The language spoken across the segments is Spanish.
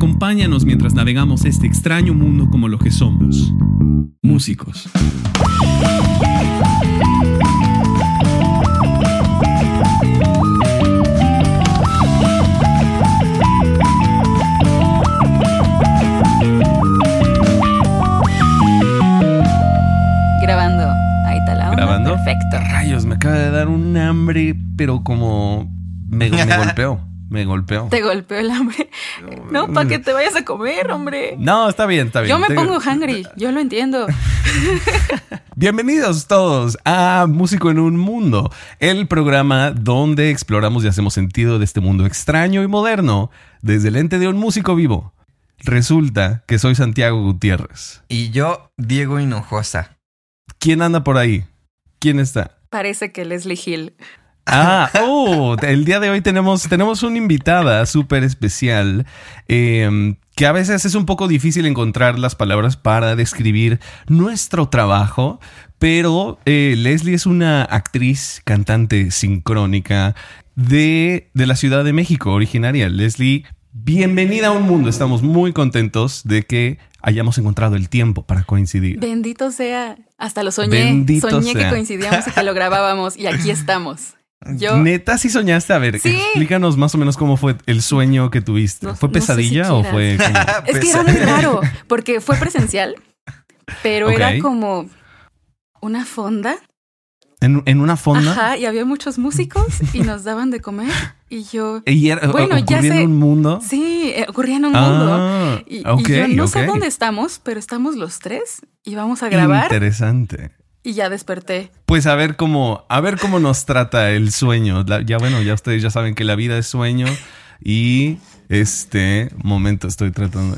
Acompáñanos mientras navegamos este extraño mundo como lo que somos. Músicos. Grabando. Ahí está la onda. ¿Grabando? Perfecto. Rayos, me acaba de dar un hambre, pero como me, me golpeó. Me golpeó. Te golpeó el hambre. No, para que te vayas a comer, hombre. No, está bien, está bien. Yo me Te- pongo hungry, yo lo entiendo. Bienvenidos todos a Músico en un Mundo, el programa donde exploramos y hacemos sentido de este mundo extraño y moderno desde el ente de un músico vivo. Resulta que soy Santiago Gutiérrez. Y yo, Diego Hinojosa. ¿Quién anda por ahí? ¿Quién está? Parece que Leslie Hill. Ah, oh, el día de hoy tenemos, tenemos una invitada súper especial eh, que a veces es un poco difícil encontrar las palabras para describir nuestro trabajo, pero eh, Leslie es una actriz, cantante sincrónica de, de la Ciudad de México, originaria. Leslie, bienvenida a un mundo. Estamos muy contentos de que hayamos encontrado el tiempo para coincidir. Bendito sea. Hasta lo soñé. Bendito soñé sea. que coincidíamos y que lo grabábamos y aquí estamos. Yo Neta, sí soñaste. A ver, Sí. explícanos más o menos cómo fue el sueño que tuviste. No- ¿Fue no sé pesadilla si o fue como- Es que era muy raro, porque fue presencial, pero era como una fonda. en, en una fonda? Ajá, y había muchos músicos y nos daban de comer. Y yo, Y era, Bueno, ya sé. un mundo. sí, eh, ocurría en un mundo. Ah, Y, y ok, yo no sé dónde estamos, pero estamos los tres y vamos a grabar Interesante. Y ya desperté. Pues a ver cómo, a ver cómo nos trata el sueño. La- ya bueno, ya ustedes ya saben que la vida es sueño y este momento estoy tratando.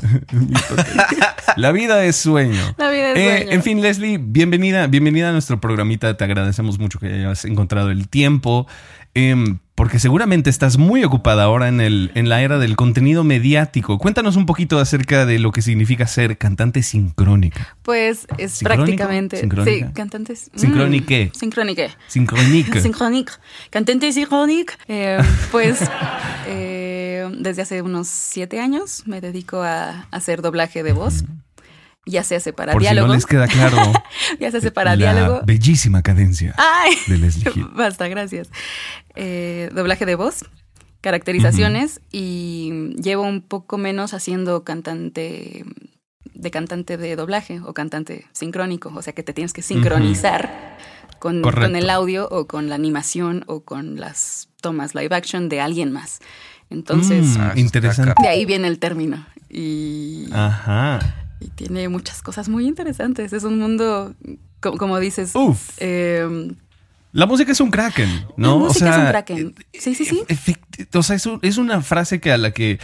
la vida es sueño. La vida es Eh, sueño. en fin, Leslie, bienvenida, bienvenida a nuestro programita. Te agradecemos mucho que hayas encontrado el tiempo. Em, porque seguramente estás muy ocupada ahora en, el, en la era del contenido mediático. Cuéntanos un poquito acerca de lo que significa ser cantante sincrónica. Pues es ¿Sincrónico? prácticamente. ¿Sincrónica? Sí, cantantes. mm, ¿Sincrónique? Sincrónique. Sincrónica. Synchronique. Cantante Synchronique. Eh, pues eh, desde hace unos siete años me dedico a hacer doblaje de voz. Ya se hace para Por si diálogo. no les queda claro. ya se hace para la diálogo. bellísima cadencia Ay, de Leslie Hill. basta, gracias. Eh, doblaje de voz, caracterizaciones y llevo un poco menos haciendo cantante de cantante de doblaje o cantante sincrónico, o sea que te tienes que sincronizar con el audio o con la animación o con las tomas live action de alguien más. Entonces, Mm, Ah, interesante. de ahí viene el término. Y, Ajá. Y tiene muchas cosas muy interesantes. Es un mundo, co- como dices, Uf. eh, La música es un kraken, ¿no? La música es un kraken. Sí, sí, sí. O sea, es, un- es una frase que a la que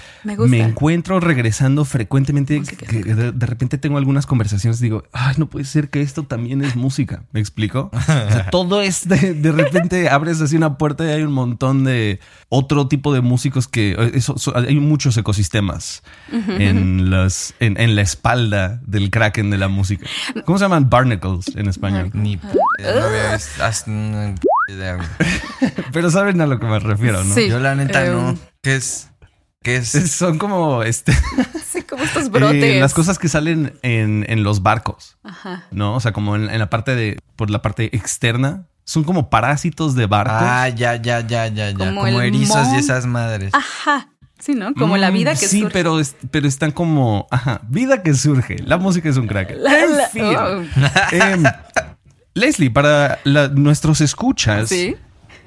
Me encuentro regresando frecuentemente. Que, de, de repente tengo algunas conversaciones y digo, ay, no puede ser que esto también es música. ¿Me explico? O sea, todo es de, de repente abres así una puerta y hay un montón de otro tipo de músicos que eh, eso- so- hay muchos ecosistemas en las en, en la espalda del kraken de la música. ¿Cómo se llaman barnacles en español? Ni p- no Pero saben a lo que me refiero, ¿no? Sí. Yo la neta Eh, no. ¿Qué es? ¿Qué es? Son como este, Sí, como estos brotes. eh, las cosas que salen en, en los barcos, Ajá. ¿no? O sea, como en, en la parte de, por la parte externa, son como parásitos de barcos. Ah, ya, ya, ya, ya, ya. Como erizos mon- y esas madres. Ajá. Sí, ¿no? Como la Mm, vida que Sí, surge. pero, es- pero están como, ajá, vida que surge. La música es un crack. La- En la- fin. oh. Em, Leslie, para la- nuestros escuchas, Sí.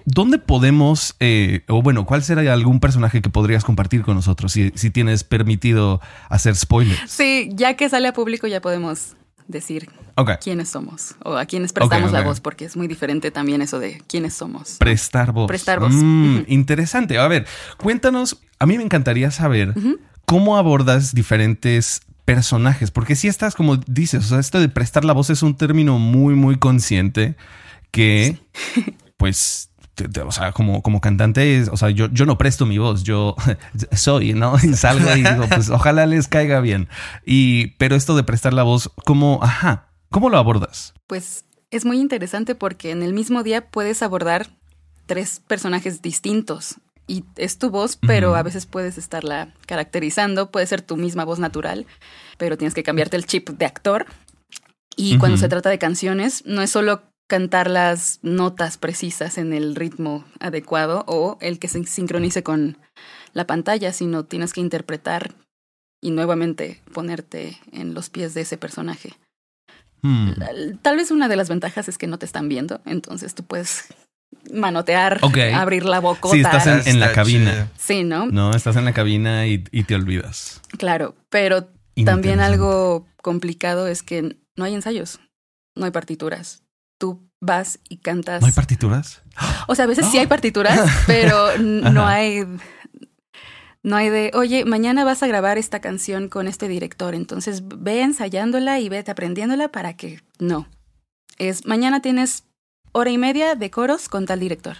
¿dónde podemos, eh, o bueno, cuál será algún personaje que podrías compartir con nosotros si, si tienes permitido hacer spoilers? Sí, ya que sale a público ya podemos decir quiénes somos o a quiénes prestamos la voz, porque es muy diferente también eso de quiénes somos. Prestar voz. Prestar voz. Mm. Interesante. A ver, cuéntanos. A mí me encantaría saber cómo abordas diferentes personajes, porque si estás, como dices, o sea, esto de prestar la voz es un término muy, muy consciente que, pues, te- te- o sea, como, como cantante, es- o sea, yo, yo no presto mi voz, yo soy, ¿no? Y salgo y digo, pues ojalá les caiga bien. Y, pero esto de prestar la voz, ¿cómo, ajá, cómo lo abordas? Pues es muy interesante porque en el mismo día puedes abordar tres personajes distintos y es tu voz, pero a veces puedes estarla caracterizando, puede ser tu misma voz natural, pero tienes que cambiarte el chip de actor. Y cuando se trata de canciones, no es solo cantar las notas precisas en el ritmo adecuado o el que se sincronice con la pantalla, sino tienes que interpretar y nuevamente ponerte en los pies de ese personaje. Hmm. Tal vez una de las ventajas es que no te están viendo, entonces tú puedes manotear, Ok. abrir la bocota. Sí, estás en, en la Está cabina. chido. Sí, ¿no? No, estás en la cabina y, y te olvidas. Claro, pero también algo complicado es que no hay ensayos, no hay partituras. Tú vas y cantas. ¿No hay partituras? o sea, a veces sí hay partituras, pero no hay no hay de, oye, mañana vas a grabar esta canción con este director, entonces ve ensayándola y vete aprendiéndola para que no. Es mañana tienes hora y media de coros con tal director.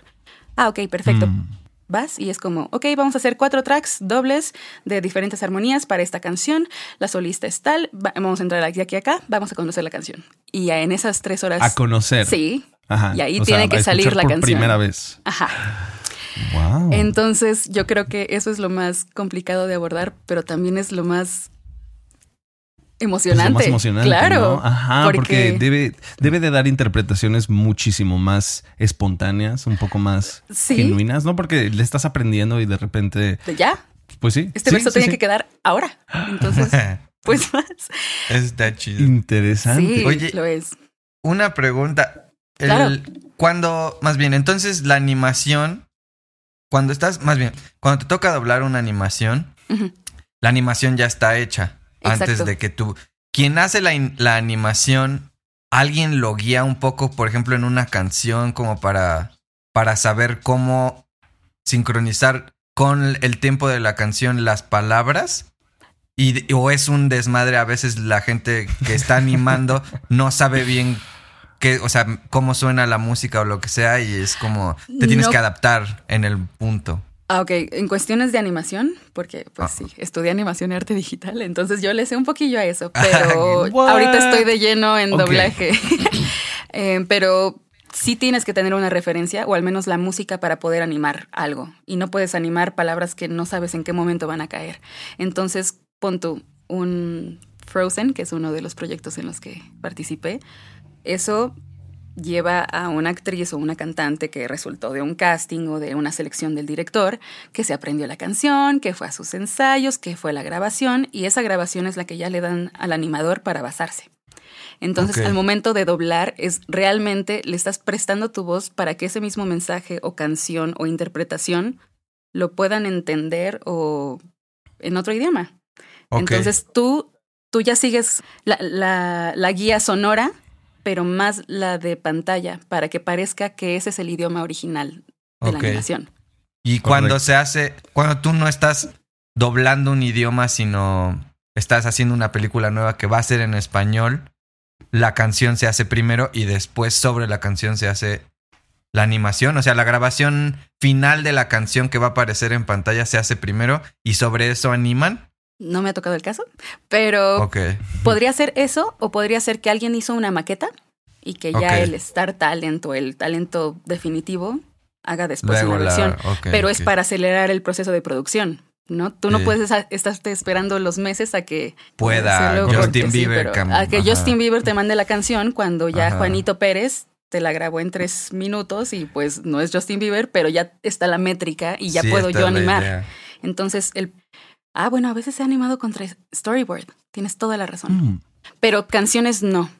Ah, ok, perfecto. Mm. Vas y es como, ok, vamos a hacer cuatro tracks dobles de diferentes armonías para esta canción. La solista es tal, va- vamos a entrar aquí, aquí, acá, vamos a conocer la canción. Y ya en esas tres horas. A conocer. Sí, Ajá. y ahí O sea, tiene que salir la por canción. primera vez. ajá. Wow. Entonces yo creo que eso es lo más complicado de abordar, pero también es lo más Emocionante. lo más emocionante. Claro. ¿no? Ajá, porque, debe, debe de dar interpretaciones muchísimo más espontáneas, un poco más Sí. genuinas, ¿no? Porque le estás aprendiendo y de repente, ya, pues sí. este sí, verso sí, tiene sí. que quedar ahora. Entonces, pues más. Está chido. Interesante. Sí, Oye, lo es. Una pregunta. El- Claro. Cuando, más bien, entonces la animación, cuando estás, más bien, cuando te toca doblar una animación, la animación ya está hecha antes de que tú. Quien hace la, la animación, alguien lo guía un poco, por ejemplo, en una canción, como para, para saber cómo sincronizar con el tiempo de la canción las palabras. Y, o es un desmadre, a veces la gente que está animando no sabe bien qué, o sea, cómo suena la música o lo que sea, y es como te tienes No. que adaptar en el punto. Ah, ok. En cuestiones de animación, porque pues Ah. sí, estudié animación y arte digital, entonces yo le sé un poquillo a eso, pero ahorita estoy de lleno en doblaje. Eh, pero sí tienes que tener una referencia, o al menos la música, para poder animar algo. Y no puedes animar palabras que no sabes en qué momento van a caer. Entonces, pon tú un Frozen, que es uno de los proyectos en los que participé. Eso lleva a una actriz o una cantante que resultó de un casting o de una selección del director, que se aprendió la canción, que fue a sus ensayos, que fue a la grabación, y esa grabación es la que ya le dan al animador para basarse. Entonces, Ok. al momento de doblar, es realmente le estás prestando tu voz para que ese mismo mensaje o canción o interpretación lo puedan entender o en otro idioma. Entonces tú, tú ya sigues la, la- la guía sonora, pero más la de pantalla, para que parezca que ese es el idioma original de la animación. Y cuando se hace, cuando tú no estás doblando un idioma, sino estás haciendo una película nueva que va a ser en español, la canción se hace primero y después sobre la canción se hace la animación. O sea, la grabación final de la canción que va a aparecer en pantalla se hace primero y sobre eso animan. No me ha tocado el caso, pero podría ser eso o podría ser que alguien hizo una maqueta y que ya el star talent o el talento definitivo haga después Luego una la- versión. ok, pero es para acelerar el proceso de producción. ¿no? Tú no puedes estarte esperando los meses a que Pueda Justin sí, Bieber a que ajá. Justin Bieber te mande la canción cuando ya Ajá. Juanito Pérez te la grabó en tres minutos y pues no es Justin Bieber, pero ya está la métrica y ya Sí, puedo yo la animar. Entonces el ah bueno a veces se ha animado contra storyboard. Tienes toda la razón. Mm. Pero canciones no,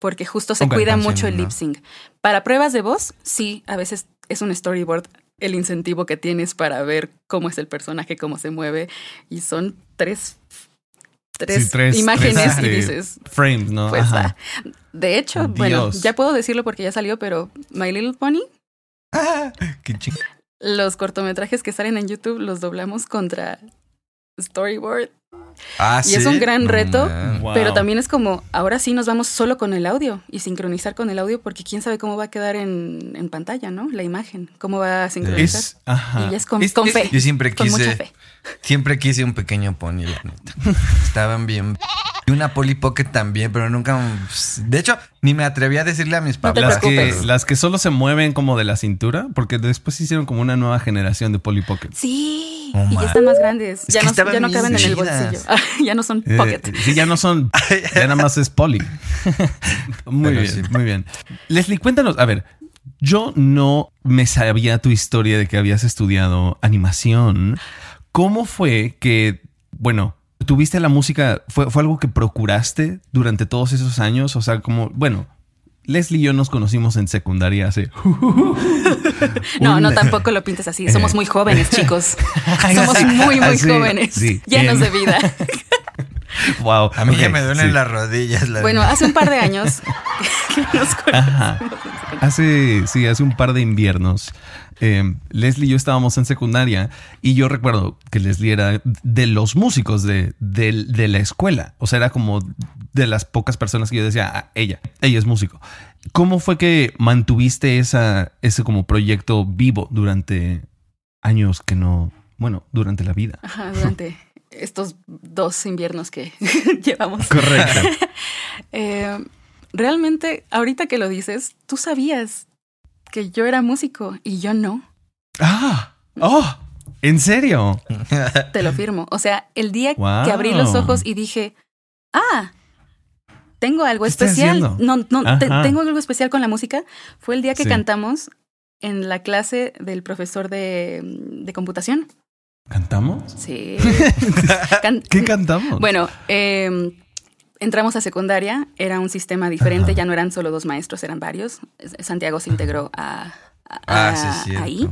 porque justo se cuida mucho el no. lip sync. Para pruebas de voz, sí, a veces es un storyboard el incentivo que tienes para ver cómo es el personaje, cómo se mueve, y son tres, tres, Sí, tres- imágenes tres, y este, dices, Frames, ¿no? pues va. De hecho, bueno, ya puedo decirlo porque ya salió, pero My Little Pony, Ah, qué los cortometrajes que salen en YouTube los doblamos contra storyboard Ah, Y es un gran reto. Wow. Pero también es como, ahora sí nos vamos solo con el audio y sincronizar con el audio porque quién sabe cómo va a quedar en, en pantalla, ¿no? La imagen, cómo va a sincronizar. Es, ajá. y ya es con, Es- con es- fe, Yo siempre con mucha quise, fe. siempre quise un pequeño pony, la neta. Estaban bien. Y una Polly Pocket también, pero nunca. De hecho, ni me atreví a decirle a mis No papás. Las que, las que solo se mueven como de la cintura, porque después hicieron como una nueva generación de Polly Pocket. Sí, Oh, y ya están más grandes. Es Ya que no, ya no caben en el chidas. Bolsillo. ya no son Eh, pocket. sí, ya no son, ya nada más es Polly. muy Pero bien, sí. muy bien. Leslie, cuéntanos, a ver, yo no me sabía tu historia de que habías estudiado animación. ¿Cómo fue que, bueno, tuviste la música, fue, fue algo que procuraste durante todos esos años? O sea, como, bueno, Leslie y yo nos conocimos en secundaria hace... No, no, tampoco lo pintes así. Somos muy jóvenes, chicos. Somos muy, muy así, jóvenes. sí. Llenos En- de vida. Wow. A mí ya me duelen sí. las rodillas. la Bueno, verdad. hace un par de años que nos Ajá. Hace, sí, hace un par de inviernos, eh, Leslie y yo estábamos en secundaria y yo recuerdo que Leslie era de los músicos de, de- de la escuela. O sea, era como de las pocas personas que yo decía, "Ah, ella, ella es músico. ¿Cómo fue que mantuviste esa, ese como proyecto vivo durante años que no, bueno, durante la vida? Ajá, durante estos dos inviernos que llevamos. Correcto. Eh, realmente, ahorita que lo dices, tú sabías que yo era músico y yo no. ah, oh, ¿en serio? Te lo firmo. O sea, el día Wow. que abrí los ojos y dije, ah, tengo algo ¿Qué estás especial. No, no, te- tengo algo especial con la música. Fue el día que Sí. cantamos en la clase del profesor de, de computación. ¿Cantamos? Sí. Can- ¿Qué cantamos? Bueno, eh, entramos a secundaria, era un sistema diferente, Ajá. ya no eran solo dos maestros, eran varios. Santiago se integró a, a- Ah, sí, ahí.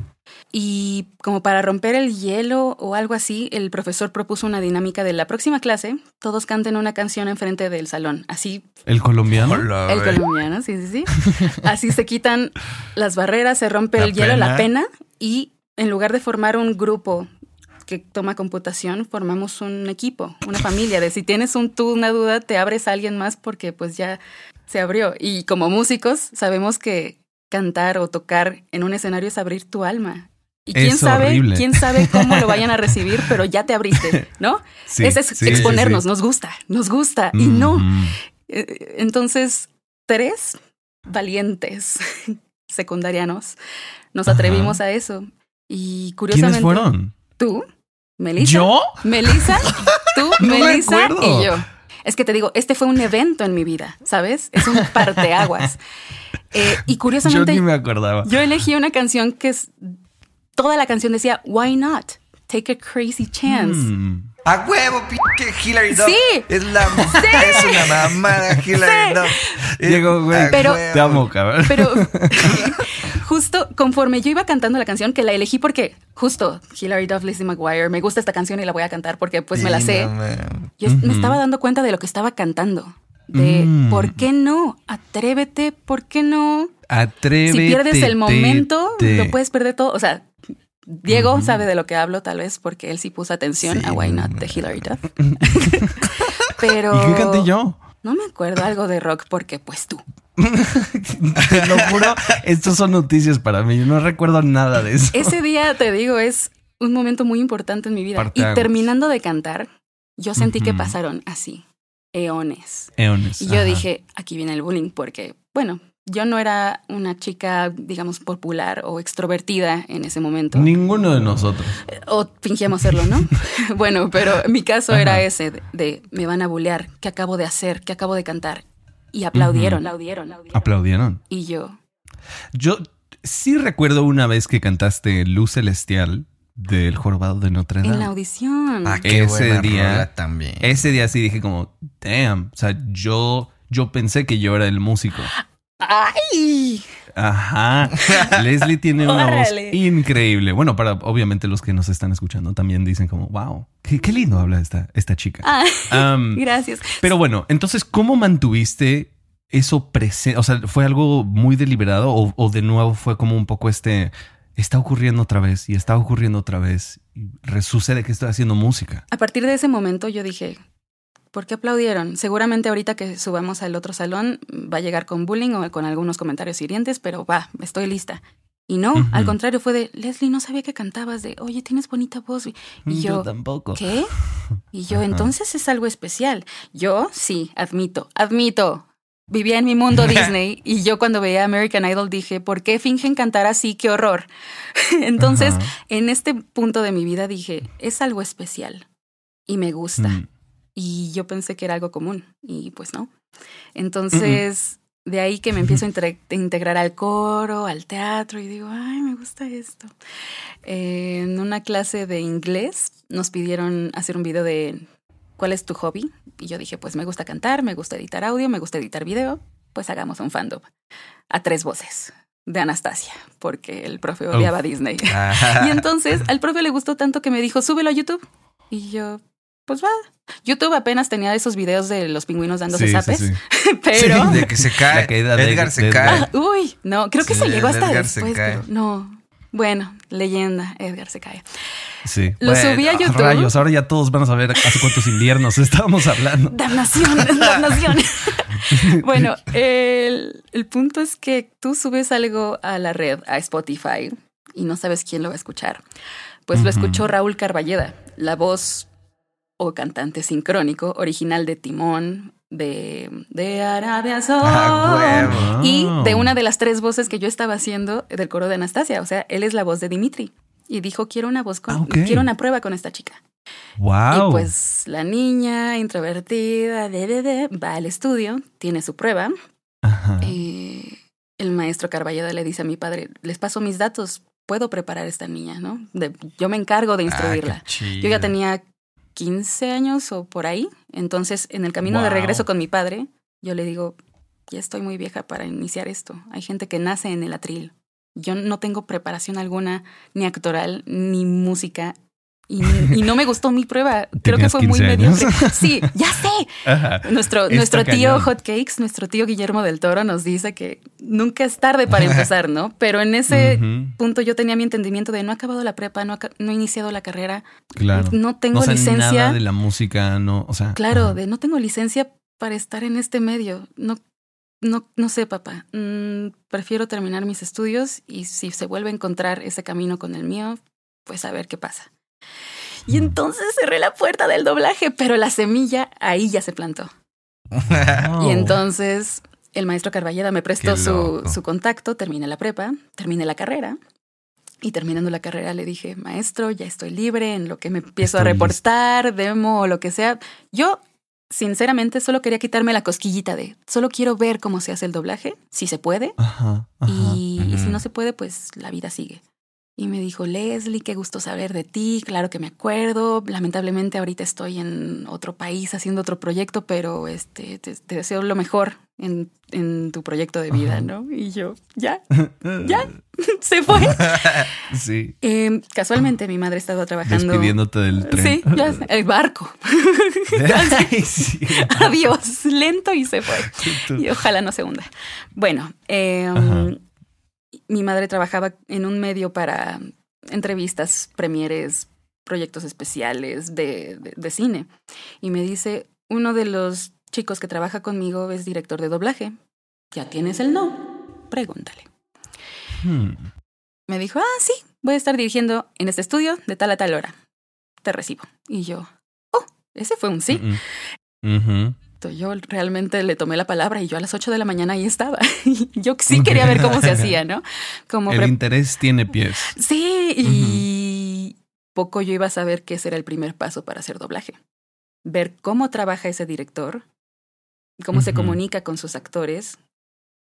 Y como para romper el hielo o algo así, el profesor propuso una dinámica de la próxima clase, todos canten una canción enfrente del salón. Así, ¿El colombiano? Hola, el colombiano, sí, sí, sí. Así se quitan las barreras, se rompe La el hielo, la pena, y en lugar de formar un grupo que toma computación, formamos un equipo, una familia. De si tienes un tú una duda, te abres a alguien más porque pues ya se abrió. Y como músicos sabemos que cantar o tocar en un escenario es abrir tu alma. Y quién Es sabe, horrible. quién sabe cómo lo vayan a recibir, pero ya te abriste, ¿no? Sí, Ese es sí, exponernos, sí. nos gusta, nos gusta. Y no, eh, Entonces, tres valientes secundarianos nos Ajá. atrevimos a eso. Y curiosamente. ¿Quiénes fueron? Tú, Melissa. ¿Yo? Melissa, tú, No Melissa y yo. Es que te digo, este fue un evento en mi vida, ¿sabes? Es un parteaguas. Eh, y Yo curiosamente, ni yo, me acordaba. elegí una canción que es. Toda la canción decía, Why not? Take a crazy chance. Mm. A huevo, pinche Hillary Duff. Sí. Es la es una mamada Hillary Sí. Duff. Diego, güey, Pero- huevo. te amo, cabrón. Pero justo conforme yo iba cantando la canción, que la elegí porque justo Hilary Duff, Lizzie McGuire, me gusta esta canción y la voy a cantar porque pues me la Sí, sé. no, Yo me estaba dando cuenta de lo que estaba cantando. De Mm. por qué no, atrévete, por qué no. Atrévete. Si pierdes el momento, te- lo puedes perder todo. O sea, Diego sabe de lo que hablo, tal vez, porque él sí puso atención Sí, a Why Not no. de Hilary Duff. Pero. ¿Y qué canté yo? No me acuerdo algo de rock porque, pues tú. Te lo juro, estos son noticias para mí. Yo no recuerdo nada de eso. Ese día, te digo, es un momento muy importante en mi vida. Y terminando de cantar, yo sentí que pasaron así, eones. Eones. Y yo ajá. dije, aquí viene el bullying, porque, bueno, yo no era una chica, digamos, popular o extrovertida en ese momento. Ninguno de nosotros. O fingíamos serlo, ¿no? bueno, pero mi caso Ajá. era ese, de, de, me van a bullear, ¿qué acabo de hacer? ¿Qué acabo de cantar? Y aplaudieron, Ujú. aplaudieron, aplaudieron. Aplaudieron. Y yo, Yo sí recuerdo una vez que cantaste Luz Celestial del Jorobado de Notre Dame. en la audición. Ah, qué Ese buena día- rola también. Ese día sí dije como, damn. O sea, yo, yo pensé que yo era el músico. ¡Ay! Ajá. Leslie tiene una voz increíble. Bueno, para obviamente los que nos están escuchando también dicen como, wow, qué, qué lindo habla esta, esta chica. Ah, gracias. pero bueno, entonces, ¿cómo mantuviste eso presente? O sea, ¿fue algo muy deliberado o, o de nuevo fue como un poco este, está ocurriendo otra vez y está ocurriendo otra vez y resucede que estoy haciendo música? A partir de ese momento yo dije, ¿por qué aplaudieron? Seguramente ahorita que subamos al otro salón va a llegar con bullying o con algunos comentarios hirientes, pero va, estoy lista. Y no, al contrario, fue de, Leslie, no sabía que cantabas, de, oye, tienes bonita voz. Y yo, tampoco. ¿qué? Y yo, entonces es algo especial. Yo, sí, admito, admito. Vivía en mi mundo Disney y yo cuando veía American Idol dije, ¿por qué fingen cantar así? ¡Qué horror! Entonces, en este punto de mi vida dije, es algo especial y me gusta. Y yo pensé que era algo común y pues no. Entonces, de ahí que me empiezo a integrar al coro, al teatro y digo, ay, me gusta esto. Eh, en una clase de inglés nos pidieron hacer un video de ¿cuál es tu hobby? Y yo dije, pues me gusta cantar, me gusta editar audio, me gusta editar video, pues hagamos un fandom a tres voces de Anastasia, porque el profe odiaba a Disney. Y entonces al profe le gustó tanto que me dijo, súbelo a YouTube. Y yo, pues va. YouTube apenas tenía esos videos de los pingüinos dándose Sí, sí, zapes, sí. pero... de que se cae. La caída de- Edgar se de- cae. Ah, uy, no, creo que Sí, se llegó hasta Edgar se después, cae. pero no. Bueno, leyenda, Edgar se cae. Sí. Lo Bueno, subí a YouTube. Rayos, ahora ya todos van a saber hace cuántos inviernos estábamos hablando. Damnación, damnación. bueno, el, el punto es que tú subes algo a la red, a Spotify, y no sabes quién lo va a escuchar. Pues lo escuchó Raúl Carballeda, la voz o cantante sincrónico original de Timón, de, de Arabia Saudita. Ah, huevo. Y de una de las tres voces que yo estaba haciendo del coro de Anastasia. O sea, él es la voz de Dimitri. Y dijo, quiero una voz con, Ah, quiero una prueba con esta chica. Wow. Y pues la niña introvertida de, de, de, va al estudio, tiene su prueba. Ajá. Eh, el maestro Carballeda le dice a mi padre, les paso mis datos, puedo preparar a esta niña, ¿no? De- yo me encargo de Ah, instruirla. yo ya tenía 15 años o por ahí. Entonces, en el camino de regreso con mi padre, yo le digo, ya estoy muy vieja para iniciar esto. Hay gente que nace en el atril. Yo no tengo preparación alguna, ni actoral, ni música. Y, y no me gustó mi prueba. Creo que fue muy 15 años. mediocre. Sí, ya sé. Ajá. Nuestro, Está nuestro tío. Hotcakes, nuestro tío Guillermo del Toro nos dice que nunca es tarde para empezar, ¿no? Pero en ese punto yo tenía mi entendimiento de no he acabado la prepa, no, no he iniciado la carrera, Claro. no tengo no sé licencia. nada de la música, no, o sea. Claro, ajá. de no tengo licencia para estar en este medio. No, no, no sé, papá. Mm, prefiero terminar mis estudios y si se vuelve a encontrar ese camino con el mío, pues a ver qué pasa. Y entonces cerré la puerta del doblaje, pero la semilla ahí ya se plantó. Y entonces el maestro Carballeda me prestó su, contacto, terminé la prepa, terminé la carrera. Y terminando la carrera le dije, maestro, ya estoy libre en lo que me empiezo a reportar, demo o lo que sea. Yo, sinceramente, solo quería quitarme la cosquillita de, solo quiero ver cómo se hace el doblaje, si se puede. Ajá, ajá. Y, y si no se puede, pues la vida sigue. Y me dijo, Leslie, qué gusto saber de ti, claro que me acuerdo. Lamentablemente ahorita estoy en otro país haciendo otro proyecto, pero este, te, te deseo lo mejor en, en tu proyecto de vida, Ajá. ¿no? Y yo, ya, ya, se fue. Sí. Eh, casualmente mi madre estaba trabajando. Despidiéndote del tren. Sí, ya el barco. Ay, sí. Adiós, lento y se fue. Y ojalá no se hunda. Bueno, eh. Mi madre trabajaba en un medio para entrevistas, premieres, proyectos especiales de, de- de cine. Y me dice, uno de los chicos que trabaja conmigo es director de doblaje. ¿Ya tienes el no? Pregúntale. Hmm. Me dijo, ah, sí, voy a estar dirigiendo en este estudio de tal a tal hora. Te recibo. Y yo, oh, ese fue un sí. Yo realmente le tomé la palabra y yo a las 8 de la mañana ahí estaba. yo sí quería ver cómo se hacía, ¿no? Como El interés tiene pies. Sí, y poco yo iba a saber que ese era el primer paso para hacer doblaje. Ver cómo trabaja ese director, cómo se comunica con sus actores.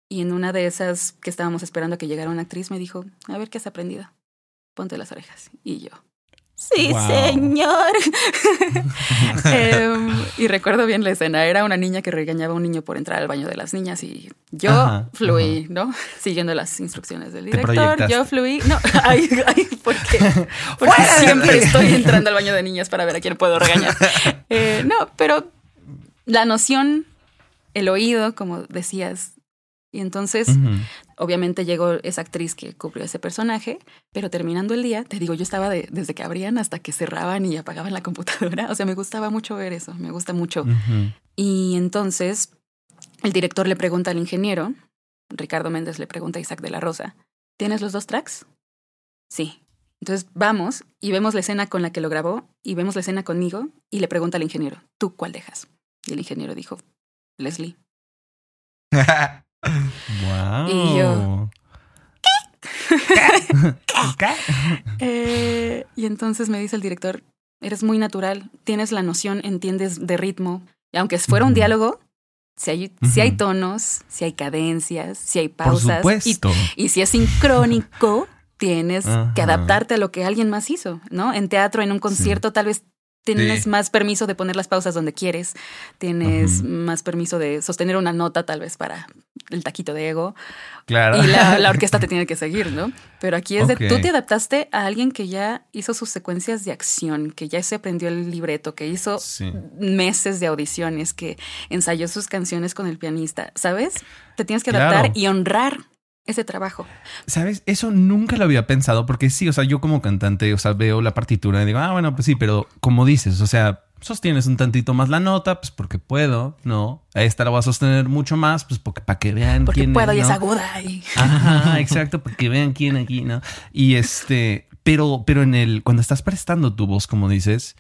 Y en una de esas que estábamos esperando a que llegara una actriz, me dijo, a ver qué has aprendido. Ponte las orejas. Y yo, sí, Wow. señor. Em, y recuerdo bien la escena. Era una niña que regañaba a un niño por entrar al baño de las niñas y yo Ajá, fluí, ¿no? Siguiendo las instrucciones del director. Yo fluí. No, ay, ay, porque, porque ¡Fuera de siempre estoy entrando al baño de niñas para ver a quién puedo regañar. Eh, no, pero la noción, el oído, como decías. Y entonces. Obviamente llegó esa actriz que cubrió ese personaje, pero terminando el día, te digo, yo estaba de- desde que abrían hasta que cerraban y apagaban la computadora. O sea, me gustaba mucho ver eso, me gusta mucho. Y entonces el director le pregunta al ingeniero, Ricardo Méndez le pregunta a Isaac de la Rosa, ¿tienes los dos tracks? Sí. Entonces vamos y vemos la escena con la que lo grabó y vemos la escena conmigo y le pregunta al ingeniero, ¿tú cuál dejas? Y el ingeniero dijo, Leslie. wow. Y yo, ¿Qué? Eh, y entonces me dice el director, eres muy natural, tienes la noción, entiendes de ritmo. Y aunque fuera un diálogo, si hay, si hay tonos, si hay cadencias, si hay Por pausas. y, si es sincrónico, tienes que adaptarte a lo que alguien más hizo, ¿no? En teatro, en un concierto, tal vez tienes Sí. más permiso de poner las pausas donde quieres, tienes más permiso de sostener una nota, tal vez para el taquito de ego, Claro. y la, la orquesta te tiene que seguir, ¿no? Pero aquí es de tú te adaptaste a alguien que ya hizo sus secuencias de acción, que ya se aprendió el libreto, que hizo Sí. meses de audiciones, que ensayó sus canciones con el pianista, ¿sabes? Te tienes que Claro. adaptar y honrar ese trabajo. ¿Sabes? Eso nunca lo había pensado porque sí, o sea, yo como cantante, o sea, veo la partitura y digo, ah, bueno, pues sí, pero como dices, o sea, sostienes un tantito más la nota, pues porque puedo, ¿no? A esta la voy a sostener mucho más, pues porque para que vean Porque quién puedo es, y aguda. Y... Ajá, exacto, porque vean quién aquí, ¿no? Y este, pero, pero en el, cuando estás prestando tu voz, como dices,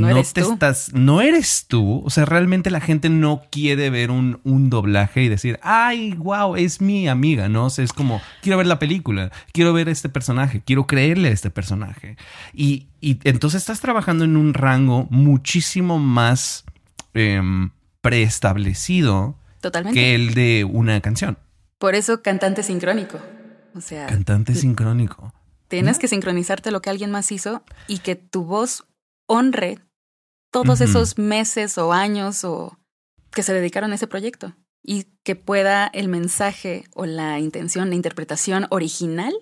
No eres te tú. estás, no eres tú. O sea, realmente la gente no quiere ver un, un doblaje y decir, ay, wow, es mi amiga, ¿no? O sea, es como, quiero ver la película, quiero ver este personaje, quiero creerle a este personaje. Y, y entonces estás trabajando en un rango muchísimo más em, preestablecido Totalmente. que el de una canción. Por eso cantante sincrónico. O sea, Cantante sincrónico. tienes que sincronizarte lo que alguien más hizo y que tu voz honre todos esos meses o años o que se dedicaron a ese proyecto y que pueda el mensaje o la intención, la interpretación original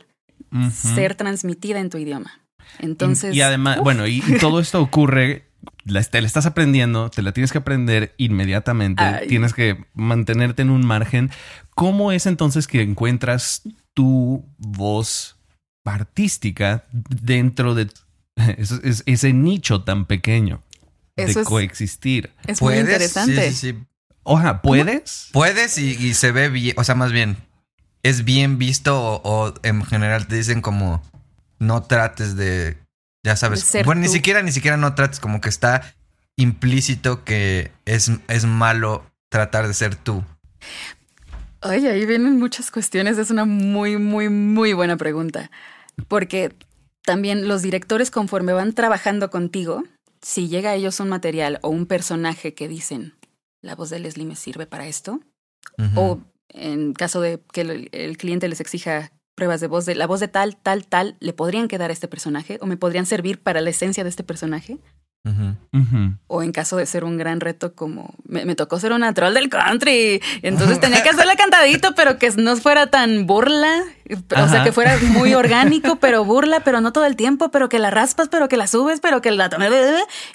ser transmitida en tu idioma. Entonces, y, y además, uf, bueno, y, y todo esto ocurre, la, te la estás aprendiendo, te la tienes que aprender inmediatamente, Ay. tienes que mantenerte en un margen. ¿Cómo es entonces que encuentras tu voz artística dentro de ese, ese- ese nicho tan pequeño Eso de es- coexistir? es muy ¿Puedes? interesante. Sí, sí, sí. Oja, ¿puedes? Puedes y, y se ve bien, o sea, más bien, es bien visto o, o en general te dicen como no trates de, ya sabes, De bueno, ni siquiera, ni siquiera no trates, como que está implícito que es, es malo tratar de ser tú. Oye, ahí vienen muchas cuestiones. Es una muy, muy, muy buena pregunta. Porque también los directores, conforme van trabajando contigo, si llega a ellos un material o un personaje que dicen, la voz de Leslie me sirve para esto, o en caso de que el, el cliente les exija pruebas de voz de la voz de tal, tal, tal, le podrían quedar a este personaje o me podrían servir para la esencia de este personaje. O en caso de ser un gran reto como me, me tocó ser una troll del country. Entonces tenía que hacerla cantadito, pero que no fuera tan burla. O sea, que fuera muy orgánico, pero burla, pero no todo el tiempo, pero que la raspas, pero que la subes, pero que la...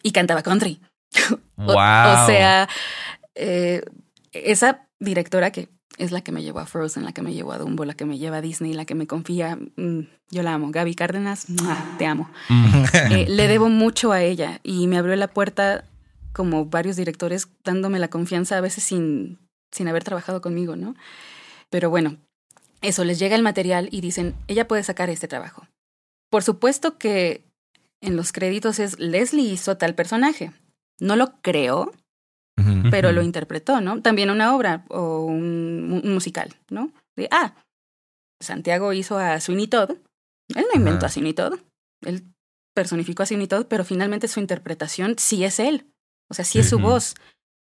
Y cantaba country. O, Wow. o sea, eh, esa directora que es la que me llevó a Frozen, la que me llevó a Dumbo, la que me lleva a Disney, la que me confía, mm, yo la amo. Gaby Cárdenas, te amo. Mm. Eh, le debo mucho a ella y me abrió la puerta como varios directores dándome la confianza a veces sin, sin haber trabajado conmigo, ¿no? Pero bueno, eso, les llega el material y dicen, ella puede sacar este trabajo. Por supuesto que en los créditos es Leslie hizo tal personaje. No lo pero lo interpretó, ¿no? También una obra o un, un musical, ¿no? De, ah, Santiago hizo a Sweeney Todd. Él no inventó a Sweeney Todd. Él personificó a Sweeney Todd, pero finalmente su interpretación sí es él. O sea, sí es su voz.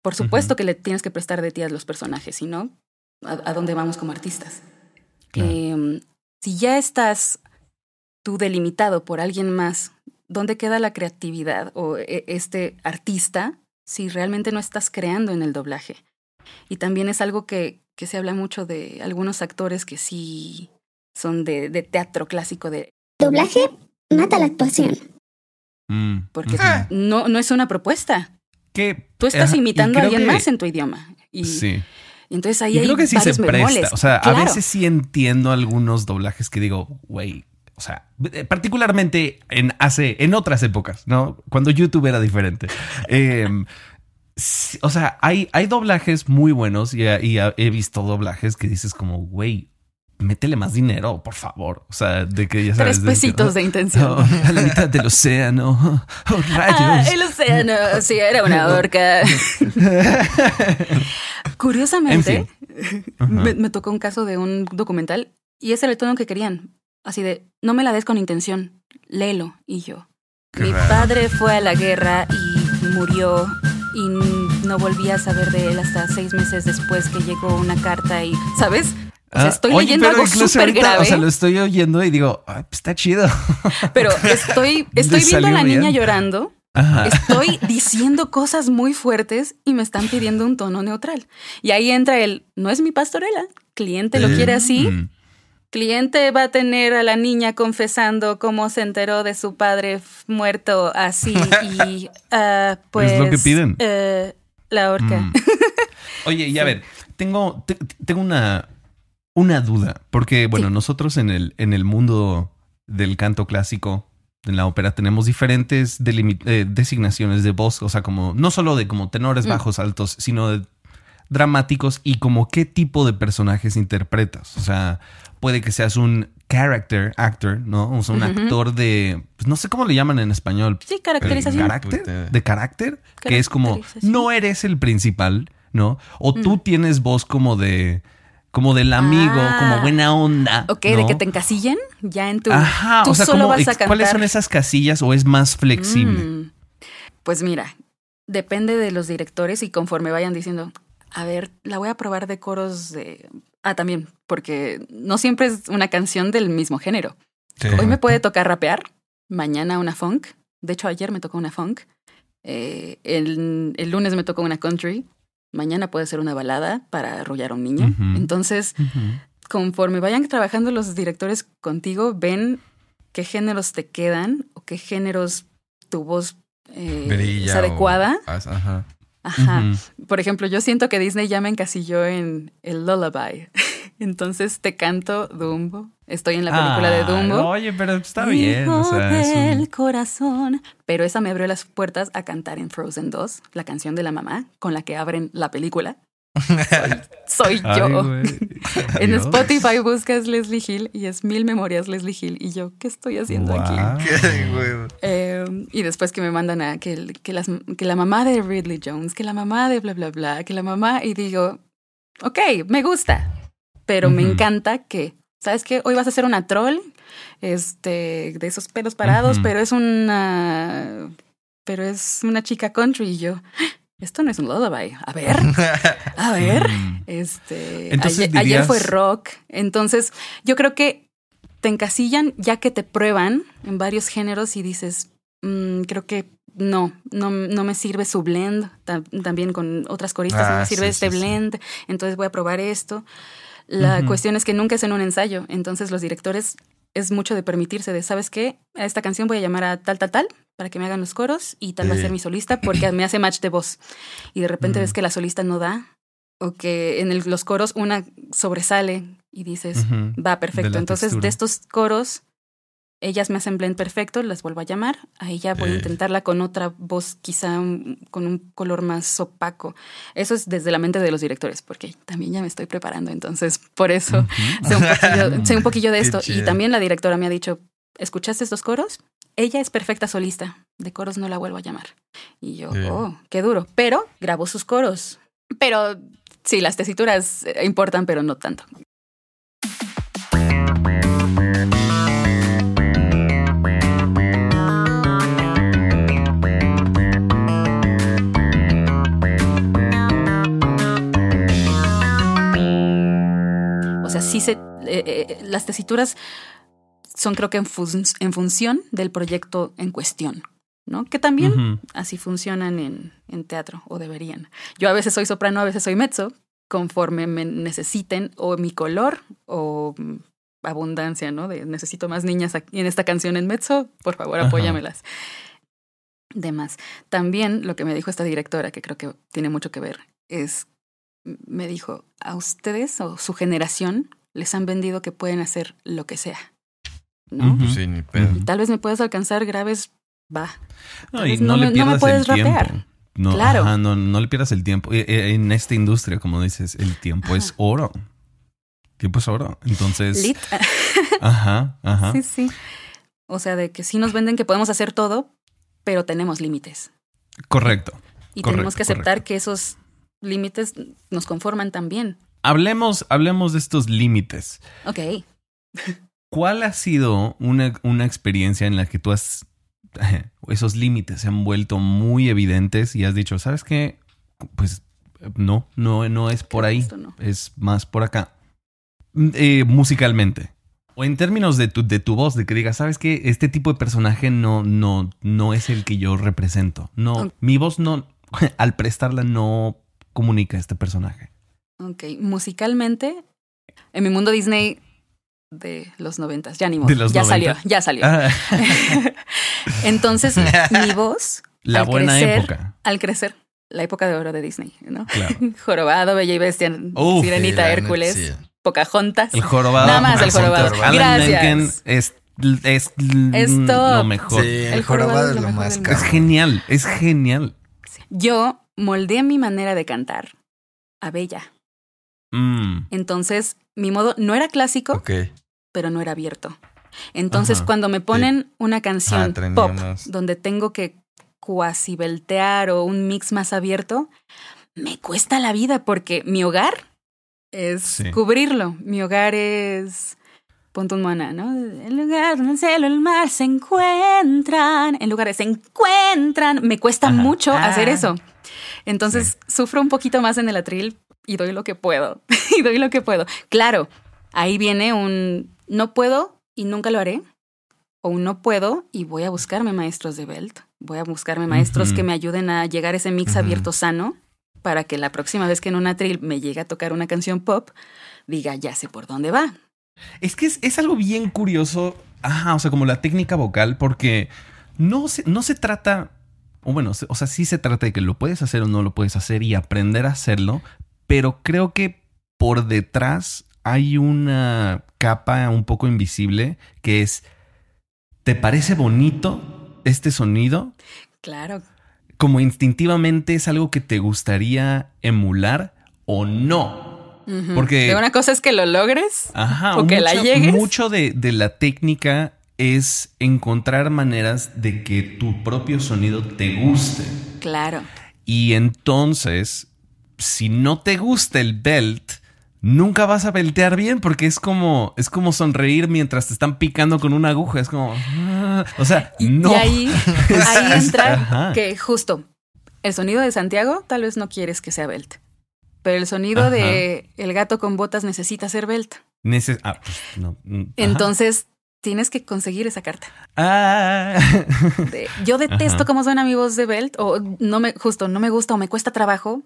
Por supuesto que le tienes que prestar de ti a los personajes, si no, ¿a, a dónde vamos como artistas? Claro. Eh, si ya estás tú delimitado por alguien más, ¿dónde queda la creatividad o e- este artista si realmente no estás creando en el doblaje? Y también es algo que, que se habla mucho de algunos actores que sí son de, de teatro clásico, de Doblaje mata la actuación. Mm. porque Ujú. no, no es una propuesta. Que- Tú estás ajá, imitando a alguien que- más en tu idioma. Y, Sí. y entonces ahí Y hay creo que sí se varios presta. O sea, a veces sí entiendo algunos doblajes que digo, güey. O sea, eh, particularmente en hace, en otras épocas, ¿no? Cuando YouTube era diferente. Em, o sea, hay, hay doblajes muy buenos y, y he visto doblajes que dices como, güey, métele más dinero, por favor. O sea, de que ya sabes. Tres pesitos de, intención. a la mitad del océano. Oh, rayos. Ah, el océano, sí, era una orca. Curiosamente, me, me, tocó un caso de un documental y ese era el tono que querían. Así de, no me la des con intención, léelo. Y yo, mi padre fue a la guerra y murió y no volví a saber de él hasta seis meses después que llegó una carta y, ¿sabes? O sea, ah, estoy leyendo algo súper grave. O sea, lo estoy oyendo y digo, pues está chido. Pero estoy, estoy viendo a la niña llorando. Estoy diciendo cosas muy fuertes y me están pidiendo un tono neutral. Y ahí entra el, no es mi pastorela, cliente lo quiere así. Mm. Cliente va a tener a la niña confesando cómo se enteró de su padre muerto así y pues... Es lo que piden. Uh, la horca. Mm. Oye, y a ver, tengo, tengo una, una duda, porque bueno, nosotros en el, en el mundo del canto clásico, en la ópera, tenemos diferentes eh, designaciones de voz, o sea, como no solo de como tenores mm. bajos, altos, sino de dramáticos y como qué tipo de personajes interpretas. O sea, puede que seas un character actor, ¿no? O sea, un actor de, pues no sé cómo le llaman en español. Sí, caracterización. Carácter, de carácter, que es como no eres el principal, ¿no? O tú mm. tienes voz como de como del amigo, como ah. buena onda. Ok, de que te encasillen ya en tu. Ajá, o sea, como, ¿cuáles son esas casillas o es más flexible? Mm. Pues mira, depende de los directores y conforme vayan diciendo, a ver, la voy a probar de coros de... Ah, también, porque no siempre es una canción del mismo género. Hoy me puede tocar rapear, mañana una funk. De hecho, ayer me tocó una funk. Eh, el, lunes me tocó una country. Mañana puede ser una balada para arrullar a un niño. Entonces, conforme vayan trabajando los directores contigo, ven qué géneros te quedan o qué géneros tu voz eh, es adecuada. ajá. Ajá. Por ejemplo, yo siento que Disney ya me encasilló en el lullaby. Entonces te canto Dumbo. Estoy en la película de Dumbo. Oye, pero está bien. O sea, el corazón. Pero esa me abrió las puertas a cantar en Frozen 2, la canción de la mamá, con la que abren la película. Soy, yo. en Spotify buscas Leslie Hill y es Mil Memorias Leslie Hill. Y yo, ¿qué estoy haciendo aquí? Em, y después que me mandan a que, que, las, que la mamá de Ridley Jones, que la mamá de bla, bla, bla, que la mamá. Y digo, ok, me gusta. Pero me encanta que, ¿sabes qué? Hoy vas a hacer una troll este, de esos pelos parados, pero es una. Pero es una chica country. Y yo, esto no es un lullaby. A ver, a ver. Mm. Este, ayer, fue rock. Entonces, yo creo que te encasillan ya que te prueban en varios géneros y dices, mm, creo que no, no, no me sirve su blend. también con otras coristas no me ah, sirve este blend. Entonces voy a probar esto. La cuestión es que nunca es en un ensayo. Entonces los directores es mucho de permitirse de, ¿sabes qué? A esta canción voy a llamar a tal, tal, tal, para que me hagan los coros y tal va a ser mi solista porque me hace match de voz. Y de repente ves que la solista no da o que en los coros una sobresale y dices, va, perfecto. Entonces, de estos coros ellas me hacen blend perfecto, las vuelvo a llamar. A ella voy a intentarla con otra voz, quizá con un color más opaco. Eso es desde la mente de los directores, porque también ya me estoy preparando. Entonces, por eso sé, un poquillo, de esto. Y también la directora me ha dicho: ¿Escuchaste estos coros? Ella es perfecta solista. De coros no la vuelvo a llamar. Y yo, oh, qué duro. Pero grabó sus coros. Pero sí, las tesituras importan, pero no tanto. Eh, eh, las tesituras son creo que en, en, función del proyecto en cuestión, ¿no? Que también así funcionan en, en, teatro o deberían. Yo a veces soy soprano, a veces soy mezzo, conforme me necesiten o mi color o abundancia, ¿no? De necesito más niñas aquí en esta canción en mezzo, por favor apóyamelas. Demás. También lo que me dijo esta directora, que creo que tiene mucho que ver, es, me dijo, a ustedes o su generación les han vendido que pueden hacer lo que sea. ¿no? Sí, ni pedo. Tal vez me puedas alcanzar graves, va. No, y no, le pierdas me puedes el rapear. No, claro. no, no le pierdas el tiempo. E, e, en esta industria, como dices, el tiempo es oro. Tiempo es oro. Entonces. Lit. Ajá, ajá. Sí, sí. O sea, de que sí nos venden que podemos hacer todo, pero tenemos límites. Correcto. Y Correcto, tenemos que aceptar correcto. que esos límites nos conforman también. Hablemos, hablemos de estos límites. Ok. ¿Cuál ha sido una, una experiencia en la que tú has... Esos límites se han vuelto muy evidentes y has dicho, ¿sabes qué? Pues no, no, no es por ahí. No. Es más por acá. Mm, eh, musicalmente. O en términos de tu, de tu voz, de que digas, ¿sabes qué? Este tipo de personaje no, no, no es el que yo represento. No, mi voz no, al prestarla no comunica a este personaje. Ok. Musicalmente, en mi mundo Disney de los noventas, ya ni modo. De los ya 90. salió, ya salió. Ah, Entonces, mi voz, la al buena crecer, época. al crecer, la época de oro de Disney, ¿no? Claro. Jorobado, Bella y Bestia, Uf, Sirenita, Hércules, sí. Pocahontas. El jorobado. Nada más el jorobado. Alan Gracias. Menken es, es, Es lo mejor. Sí, el, El jorobado jorobado es es lo lo más del Es genial, es genial. Yo moldeé mi manera de cantar a Bella. Mm, Entonces, mi modo no era clásico, pero no era abierto. Entonces, Ajá. cuando me ponen una canción Ah, pop donde tengo que cuasi beltear o un mix más abierto, me cuesta la vida porque mi hogar es Sí. cubrirlo. Mi hogar es ponte un mana, ¿no? El lugar donde el cielo y el mar se encuentran. En lugar de se encuentran. Me cuesta Ajá. mucho Ah. hacer eso. Entonces sufro un poquito más en el atril y doy lo que puedo. y doy lo que puedo. Claro, ahí viene un no puedo y nunca lo haré. O un no puedo y voy a buscarme maestros de belt. Voy a buscarme maestros que me ayuden a llegar a ese mix abierto sano para que la próxima vez que en un atril me llegue a tocar una canción pop, diga, ya sé por dónde va. Es que es, es algo bien curioso. Ajá, o sea, como la técnica vocal, porque no se, no se trata. O bueno, o sea, sí se trata de que lo puedes hacer o no lo puedes hacer y aprender a hacerlo. Pero creo que por detrás hay una capa un poco invisible que es. ¿Te parece bonito este sonido? Claro, Como instintivamente es algo que te gustaría emular o no. Porque- De una cosa es que lo logres. Ajá. O que la llegues. Mucho de, de la técnica es encontrar maneras de que tu propio sonido te guste. Claro. Y entonces, si no te gusta el belt, nunca vas a beltear bien porque es como, es como sonreír mientras te están picando con una aguja. Es como, ah, o sea, Y, no. y ahí, ahí entra Ajá. que justo el sonido de Santiago tal vez no quieres que sea belt. Pero el sonido Ajá. de el gato con botas necesita ser belt. Neces- ah, pues, no. mm. Entonces tienes que conseguir esa carta. Ah. de, yo detesto Ajá. cómo suena mi voz de belt o no me justo no me gusta o me cuesta trabajo.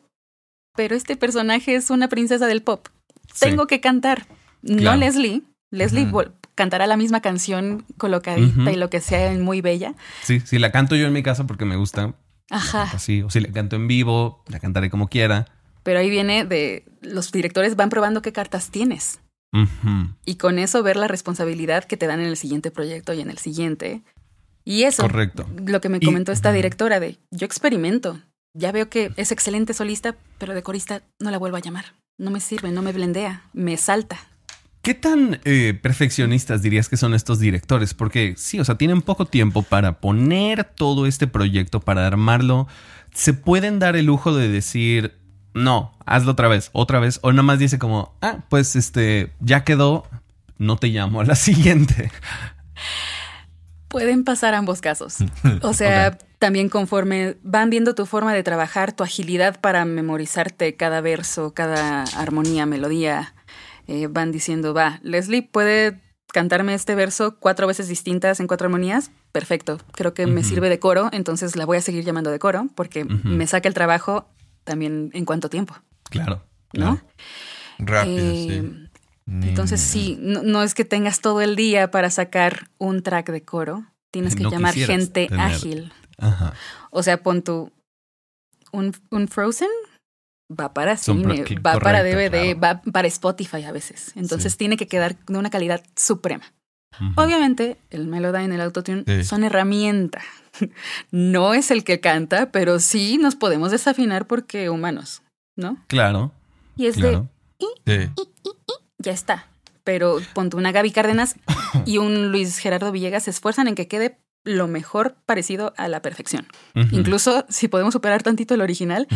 Pero este personaje es una princesa del pop. Sí. Tengo que cantar. No. Leslie. Leslie cantará la misma canción colocadita y lo que sea muy bella. Sí, si la canto yo en mi casa porque me gusta, Ajá. así. O si la canto en vivo, la cantaré como quiera. Pero ahí viene de los directores van probando qué cartas tienes y con eso ver la responsabilidad que te dan en el siguiente proyecto y en el siguiente. Y eso, Correcto. lo que me Y- comentó esta directora de yo experimento, ya veo que es excelente solista, pero de corista no la vuelvo a llamar. No me sirve, no me blendea, me salta. ¿Qué tan eh, perfeccionistas dirías que son estos directores? Porque sí, o sea, tienen poco tiempo para poner todo este proyecto, para armarlo. ¿Se pueden dar el lujo de decir, no, hazlo otra vez, otra vez? O nada más dice como, ah, pues este, ya quedó, no te llamo a la siguiente. Pueden pasar ambos casos. O sea. También conforme van viendo tu forma de trabajar, tu agilidad para memorizarte cada verso, cada armonía, melodía, eh, van diciendo, va, Leslie puede cantarme este verso cuatro veces distintas en cuatro armonías. Perfecto, creo que me sirve de coro, entonces la voy a seguir llamando de coro porque me saca el trabajo también en cuánto tiempo, Claro. ¿no? Rápido, Eh, sí. Entonces sí, no, no es que tengas todo el día para sacar un track de coro, tienes que No llamar gente tener. ágil. Ajá. O sea, pon tu. Un, un Frozen va para cine, va para DVD, claro. va para Spotify a veces. Entonces Sí. tiene que quedar de una calidad suprema. Obviamente, el Melodyne, el Autotune Sí. son herramienta. No es el que canta, pero sí nos podemos desafinar porque humanos, ¿no? Claro, Y es claro. Sí. ya está. Pero ponte una Gaby Cárdenas y un Luis Gerardo Villegas se esfuerzan en que quede lo mejor parecido a la perfección. Incluso si podemos superar tantito el original,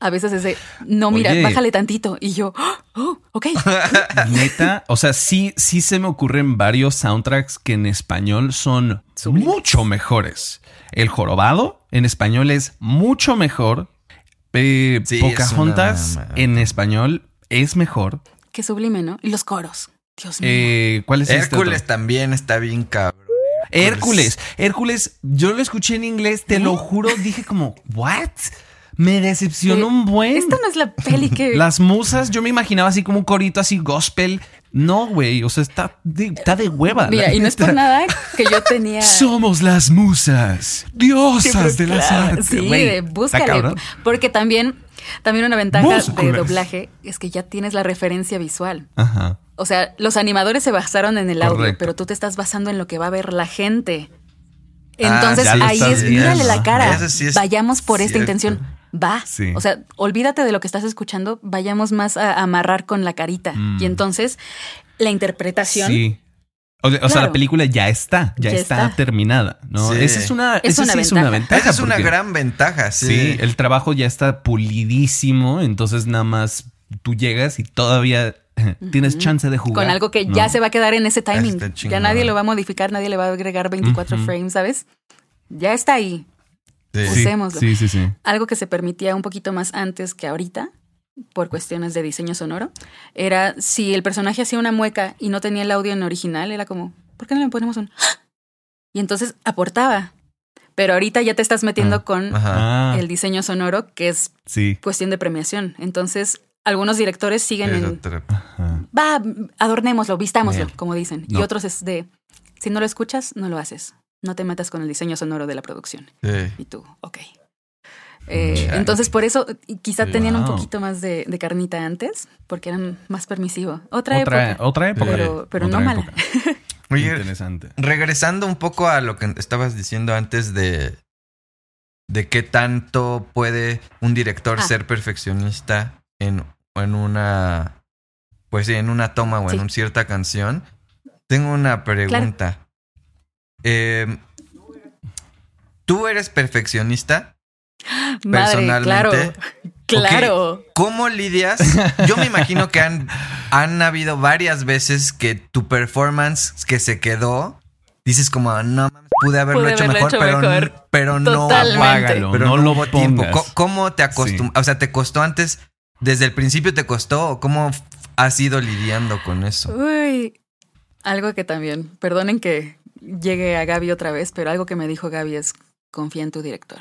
a veces es de, no, mira, Oye. bájale tantito. Y yo, oh, ok. Neta, o sea, sí, sí se me ocurren varios soundtracks que en español son Sublimes. mucho mejores. El jorobado en español es mucho mejor. Eh, Sí, es Pocahontas una- en español es mejor. Qué sublime, ¿no? Y los coros. Dios mío. Eh, ¿Cuál es este Hércules otro? también está bien cabrón. Hércules. Hércules, yo lo escuché en inglés, te lo juro, dije como, ¿what? Me decepcionó Eh, un buen. Esta no es la peli que... Las musas, yo me imaginaba así como un corito así gospel. No, güey, o sea, está de, está de hueva. Mira, y no es por nada que yo tenía... Somos las musas, diosas de las Claro, artes. Sí, está búscale. Porque también, también una ventaja de doblaje es que ya tienes la referencia visual. Ajá. O sea, los animadores se basaron en el audio, pero tú te estás basando en lo que va a ver la gente. Ah, Entonces ahí es, viendo. mírale la cara. Eso sí es Vayamos por esta intención. Va. Sí. O sea, olvídate de lo que estás escuchando, vayamos más a amarrar con la carita. Mm. Y entonces la interpretación Sí. O, sea, o sea, Claro. la película ya está, ya, Ya está, está. terminada, ¿no? Sí. Esa es una, Es esa una sí es una ventaja. Esa es una gran ventaja, sí. Sí, el trabajo ya está pulidísimo, entonces nada más tú llegas y todavía tienes chance de jugar. con algo que ¿no? ya se va a quedar en ese timing. Ya nadie lo va a modificar, nadie le va a agregar 24 Ujú. frames, ¿sabes? Ya está ahí. Sí. Sí, usémoslo. sí, sí, sí. Algo que se permitía un poquito más antes que ahorita, por cuestiones de diseño sonoro, era si el personaje hacía una mueca y no tenía el audio en original, era como, ¿por qué no le ponemos un... Y entonces aportaba. Pero ahorita ya te estás metiendo Ah, con Ajá. Ah, el diseño sonoro, que es sí. cuestión de premiación. Entonces, algunos directores siguen en, Ajá. va, adornémoslo, vistámoslo, Bien. como dicen. Y otros es de, si no lo escuchas, no lo haces. No te metas con el diseño sonoro de la producción. Sí. Y tú, ok. Eh, entonces, por eso quizá tenían un poquito más de, de carnita antes, porque eran más permisivos. Otra, Otra, época, otra época. pero, pero Otra no mala. época. Oye, Interesante. regresando un poco a lo que estabas diciendo antes de de qué tanto puede un director Ah. ser perfeccionista en, en una pues sí, en una toma o en Sí. una cierta canción. Tengo una pregunta. Eh, ¿Tú eres perfeccionista? Madre, claro. Personalmente. Claro. ¿Cómo lidias? Yo me imagino que han, han habido varias veces que tu performance que se quedó, dices como, no mames, pude haberlo Pude hecho haberlo mejor, hecho pero, mejor. pero no. Apágalo, pero no, no, lo hubo pongas. ¿Cómo, cómo te acostumbras? O sea, ¿te costó antes? ¿Desde el principio te costó? ¿O cómo has ido lidiando con eso? Uy, algo que también, perdonen que llegue a Gaby otra vez, pero algo que me dijo Gaby es, confía en tu director.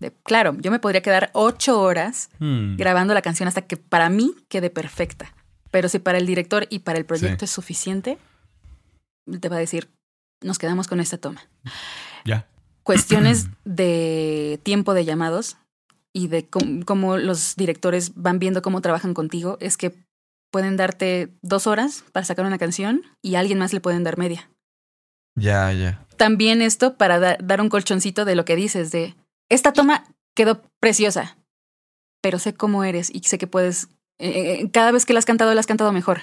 De, claro, yo me podría quedar ocho horas Hmm. grabando la canción hasta que para mí quede perfecta. Pero si para el director y para el proyecto Sí. es suficiente, te va a decir, nos quedamos con esta toma. Ya. Cuestiones de tiempo de llamados y de cómo, los directores van viendo cómo trabajan contigo, es que pueden darte dos horas para sacar una canción y a alguien más le pueden dar media. Ya, ya. También esto para da- dar un colchoncito de lo que dices, de esta toma quedó preciosa, pero sé cómo eres y sé que puedes, eh, eh, cada vez que la has cantado, la has cantado mejor.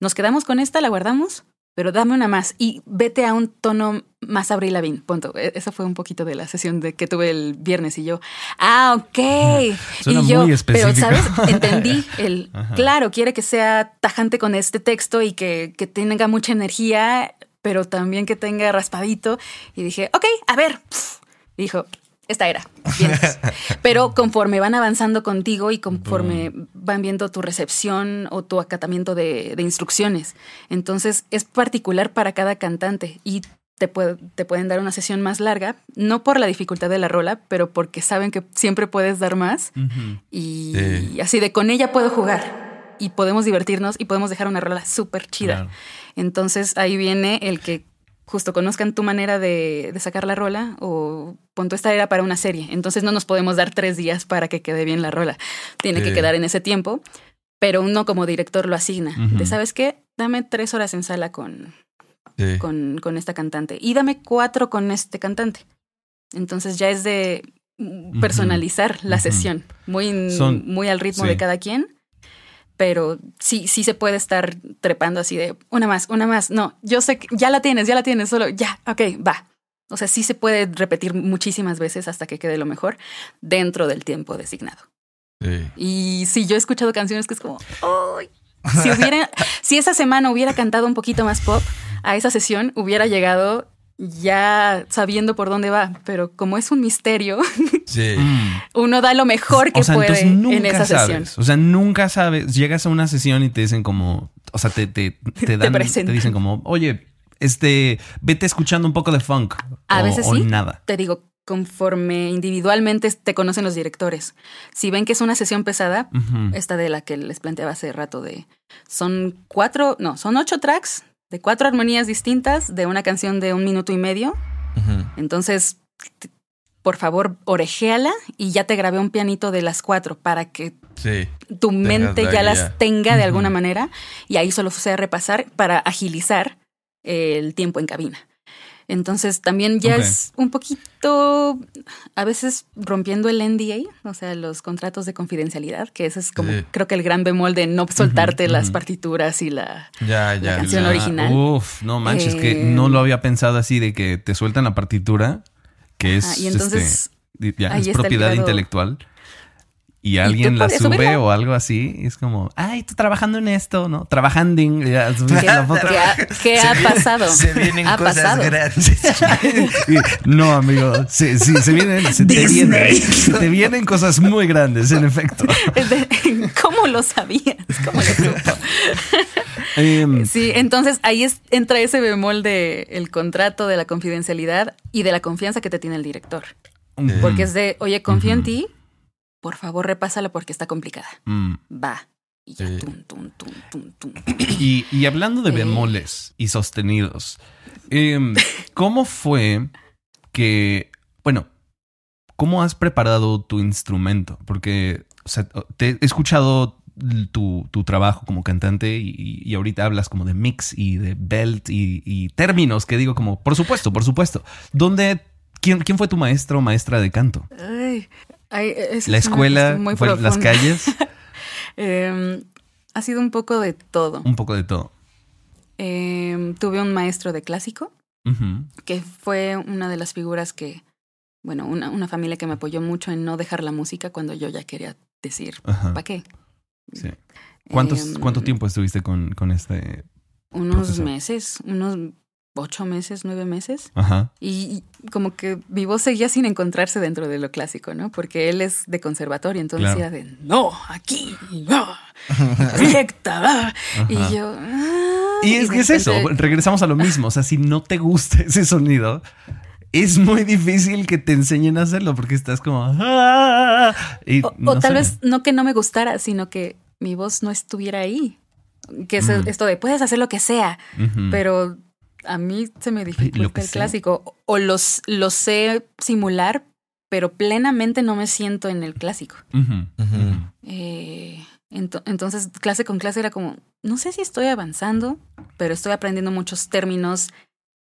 Nos quedamos con esta, la guardamos, pero dame una más y vete a un tono más Avril Lavigne, punto. E- Esa fue un poquito de la sesión de que tuve el viernes y yo, ah, ok. Suena y yo, muy pero sabes, entendí el, Ajá. claro, quiere que sea tajante con este texto y que, que tenga mucha energía, pero también que tenga raspadito. Y dije, ok, a ver. Y dijo, esta era. Pero conforme van avanzando contigo y conforme van viendo tu recepción o tu acatamiento de, de instrucciones. Entonces es particular para cada cantante y te, puede- te pueden dar una sesión más larga, no por la dificultad de la rola, pero porque saben que siempre puedes dar más y Sí. así de con ella puedo jugar y podemos divertirnos y podemos dejar una rola súper chida. Claro. Entonces ahí viene el que justo conozcan tu manera de, de sacar la rola o punto esta era para una serie. Entonces no nos podemos dar tres días para que quede bien la rola. Tiene Sí. que quedar en ese tiempo, pero uno como director lo asigna. De, ¿sabes qué? Dame tres horas en sala con, Sí. con, con esta cantante y dame cuatro con este cantante. Entonces ya es de personalizar la sesión, muy, Son- muy al ritmo sí. de cada quien. Pero sí, sí se puede estar trepando así de una más, una más. No, yo sé que ya la tienes, ya la tienes, solo ya, ok, va. O sea, sí se puede repetir muchísimas veces hasta que quede lo mejor dentro del tiempo designado. Sí. Y sí, yo he escuchado canciones que es como, ¡ay! Si, hubiera, si esa semana hubiera cantado un poquito más pop, a esa sesión hubiera llegado ya sabiendo por dónde va, pero como es un misterio, Sí. Mm. uno da lo mejor que o sea, puede nunca en esa sabes. sesión. O sea, nunca sabes. Llegas a una sesión y te dicen como, o sea, te, te, te dan, te, dicen como, oye, este, vete escuchando un poco de funk. A o- veces o sí. nada. Te digo, conforme individualmente te conocen los directores. Si ven que es una sesión pesada, esta de la que les planteaba hace rato de son cuatro, no, son ocho tracks de cuatro armonías distintas de una canción de un minuto y medio. Entonces, por favor, orejéala y ya te grabé un pianito de las cuatro para que Sí. tu mente ya las tenga de alguna manera y ahí solo sea repasar para agilizar el tiempo en cabina. Entonces también ya es un poquito, a veces rompiendo el NDA, o sea, los contratos de confidencialidad, que ese es como Sí. creo que el gran bemol de no soltarte las partituras y la... Ya, ya. canción ya. original. Uf, no manches, que no lo había pensado así de que te sueltan la partitura, que es, Ajá, y entonces, este, ya, es propiedad intelectual. Y alguien la sube subirla. o algo así, y es como, ay, estoy trabajando en esto, ¿no? Trabajando en ya, ¿Qué, la foto. qué ha, qué Se ha vienen- pasado? Se vienen ha cosas pasado. grandes. No, amigo, sí, sí, se vienen, se te vienen, se te vienen cosas muy grandes, en efecto. ¿Cómo lo sabías? ¿Cómo lo supo? Em, Sí, entonces ahí es, entra ese bemol de el contrato, de la confidencialidad y de la confianza que te tiene el director. Porque es de, oye, confío en ti, por favor repásala porque está complicada. mm. Va. Y ya, tum, tum, tum. Y, y hablando de Eh. bemoles y sostenidos, em, ¿cómo fue que, bueno, cómo has preparado tu instrumento? Porque o sea, te he escuchado tu, tu trabajo como cantante y, y ahorita hablas como de mix y de belt y, y términos que digo como, por supuesto, por supuesto. ¿Dónde, quién, quién fue tu maestro o maestra de canto? Ay, ay, esa ¿La escuela? muy ¿Fue las calles? Em, ha sido un poco de todo. Un poco de todo. Em, tuve un maestro de clásico que fue una de las figuras que, bueno, una, una familia que me apoyó mucho en no dejar la música cuando yo ya quería decir. ¿para qué? Sí. ¿Cuántos, Em, ¿Cuánto tiempo estuviste con, con este? Unos profesor? meses, unos ocho meses, nueve meses. Ajá. Y, y como que mi voz seguía sin encontrarse dentro de lo clásico, ¿no? Porque él es de conservatorio, entonces Claro. era de, no, aquí, no, recta, va". y yo... "Ah", Y es que es eso, regresamos a lo mismo. O sea, si no te gusta ese sonido, es muy difícil que te enseñen a hacerlo porque estás como. "Ah", y O, no o tal vez no que no me gustara, sino que mi voz no estuviera ahí. Que es Mm. esto de puedes hacer lo que sea, pero a mí se me dificulta el clásico. O los, lo sé simular, pero plenamente no me siento en el clásico. Eh, ento- entonces, clase con clase era como, no sé si estoy avanzando, pero estoy aprendiendo muchos términos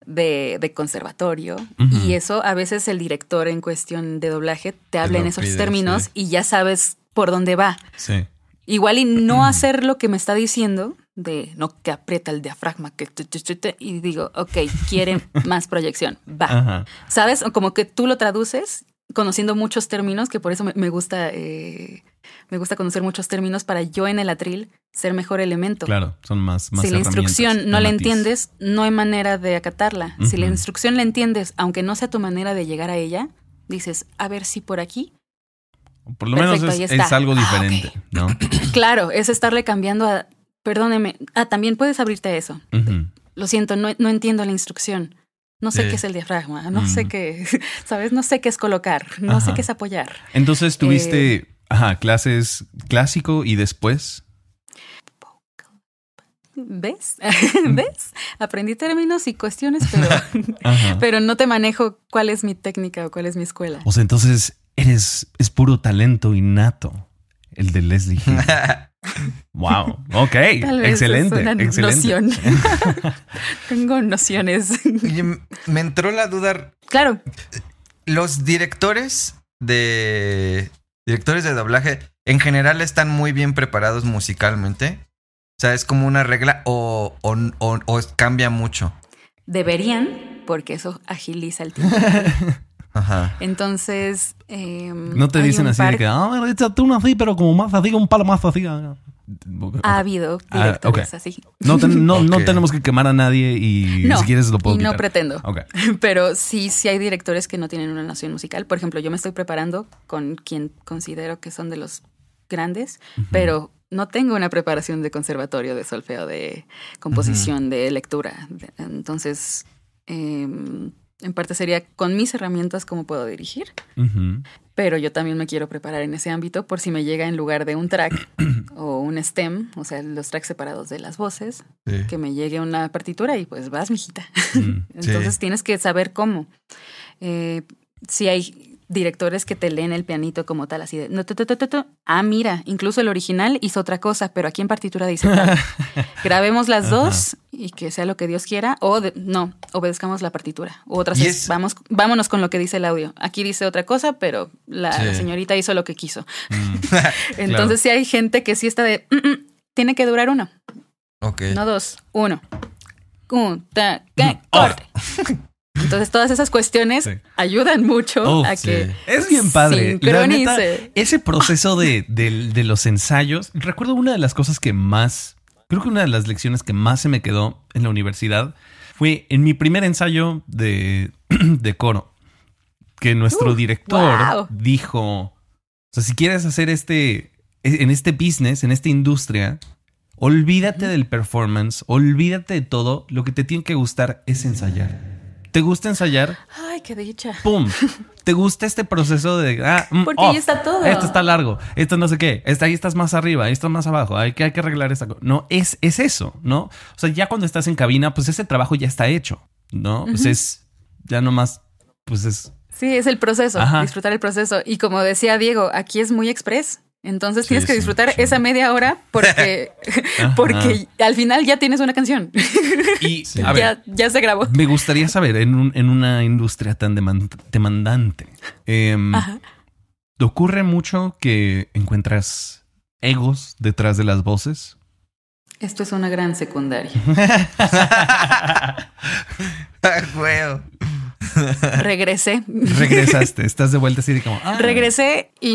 de, de conservatorio. Y eso a veces el director en cuestión de doblaje te habla en esos pide, términos sí. y ya sabes por dónde va. Sí. Igual y no hacer lo que me está diciendo, de no que aprieta el diafragma, que y digo, ok, quiere más proyección, va. Ajá. ¿Sabes? Como que tú lo traduces conociendo muchos términos, que por eso me, gusta eh, me gusta conocer muchos términos para yo en el atril ser mejor elemento. Claro, son más, más si la instrucción no la matiz. entiendes, no hay manera de acatarla. Si la instrucción la entiendes, aunque no sea tu manera de llegar a ella, dices, a ver si por aquí. Por lo menos es algo Ah, diferente, ¿no? Claro, es estarle cambiando a, perdóneme, ah, también puedes abrirte a eso. Lo siento, no, no entiendo la instrucción. No sé qué es el diafragma, no sé qué, ¿sabes? No sé qué es colocar, no sé qué es apoyar. Entonces tuviste, Eh, ajá, clases clásico y después. ¿Ves? ¿Ves? Aprendí términos y cuestiones, pero, pero no te manejo cuál es mi técnica o cuál es mi escuela. O sea, entonces eres, es puro talento innato el de Leslie Hill. Wow. Ok. Tal vez excelente. es una excelente. noción. Tengo nociones. Me entró la duda. claro, Los directores de. Directores de doblaje en general están muy bien preparados musicalmente. O sea, es como una regla o, o, o- o cambia mucho. Deberían, porque eso agiliza el tiempo. Ajá. Entonces. em, No te dicen así par- de que, ah, échate una así, pero como más así, un palo más así. ah". Ha habido Ah, directores así. No, no, no tenemos que quemar a nadie y No, si quieres lo puedo y no quitar. pretendo. Ok. Pero sí, sí hay directores que no tienen una noción musical. Por ejemplo, yo me estoy preparando con quien considero que son de los grandes, pero no tengo una preparación de conservatorio, de solfeo, de composición, de lectura. Entonces, em, en parte sería con mis herramientas cómo puedo dirigir, pero yo también me quiero preparar en ese ámbito por si me llega en lugar de un track o un stem, o sea, los tracks separados de las voces, Sí. que me llegue una partitura y pues vas, mijita. Mm. Entonces Sí. tienes que saber cómo. Eh, si hay directores que te leen el pianito como tal, así de, no, ah, mira, incluso el original hizo otra cosa, pero aquí en partitura dice tal. Grabemos las dos y que sea lo que Dios quiera, o de- no, obedezcamos la partitura. O otras es, vamos, vámonos con lo que dice el audio. Aquí dice otra cosa, pero la, Sí. la señorita hizo lo que quiso. Mm. Entonces sí hay gente que sí está de, "Mm, mm, tiene que durar uno, Ok. no dos, uno. Un, ta. Oh. corte. Entonces todas esas cuestiones Sí. ayudan mucho Oh, a sí. que Es bien padre. La neta, ese proceso de, de- de los ensayos, recuerdo una de las cosas que más, creo que una de las lecciones que más se me quedó en la universidad fue en mi primer ensayo de, de coro, que nuestro Uh, director wow. dijo, o sea, si quieres hacer este, en este business, en esta industria, olvídate del performance, olvídate de todo, lo que te tiene que gustar es ensayar. ¿Te gusta ensayar? Ay, qué dicha. ¡Pum! ¿Te gusta este proceso de... Ah, mm, Porque ahí off. está todo. Esto está largo, esto no sé qué, ahí estás más arriba, esto más abajo, hay que, hay que arreglar esta cosa. No, es, es eso, ¿no? O sea, ya cuando estás en cabina, pues ese trabajo ya está hecho, ¿no? Pues es, ya nomás, pues es... Sí, es el proceso, Ajá. disfrutar el proceso. Y como decía Diego, aquí es muy express. Entonces Sí, tienes que disfrutar sí. esa media hora porque, porque al final ya tienes una canción. Y, a ver, ya, ya se grabó. me gustaría saber, en, un- en una industria tan deman- demandante, em. ¿te ocurre mucho que encuentras egos detrás de las voces? Esto es una gran secundaria. Ah. Regresé. Regresaste, estás de vuelta así de como... ah. Regresé y,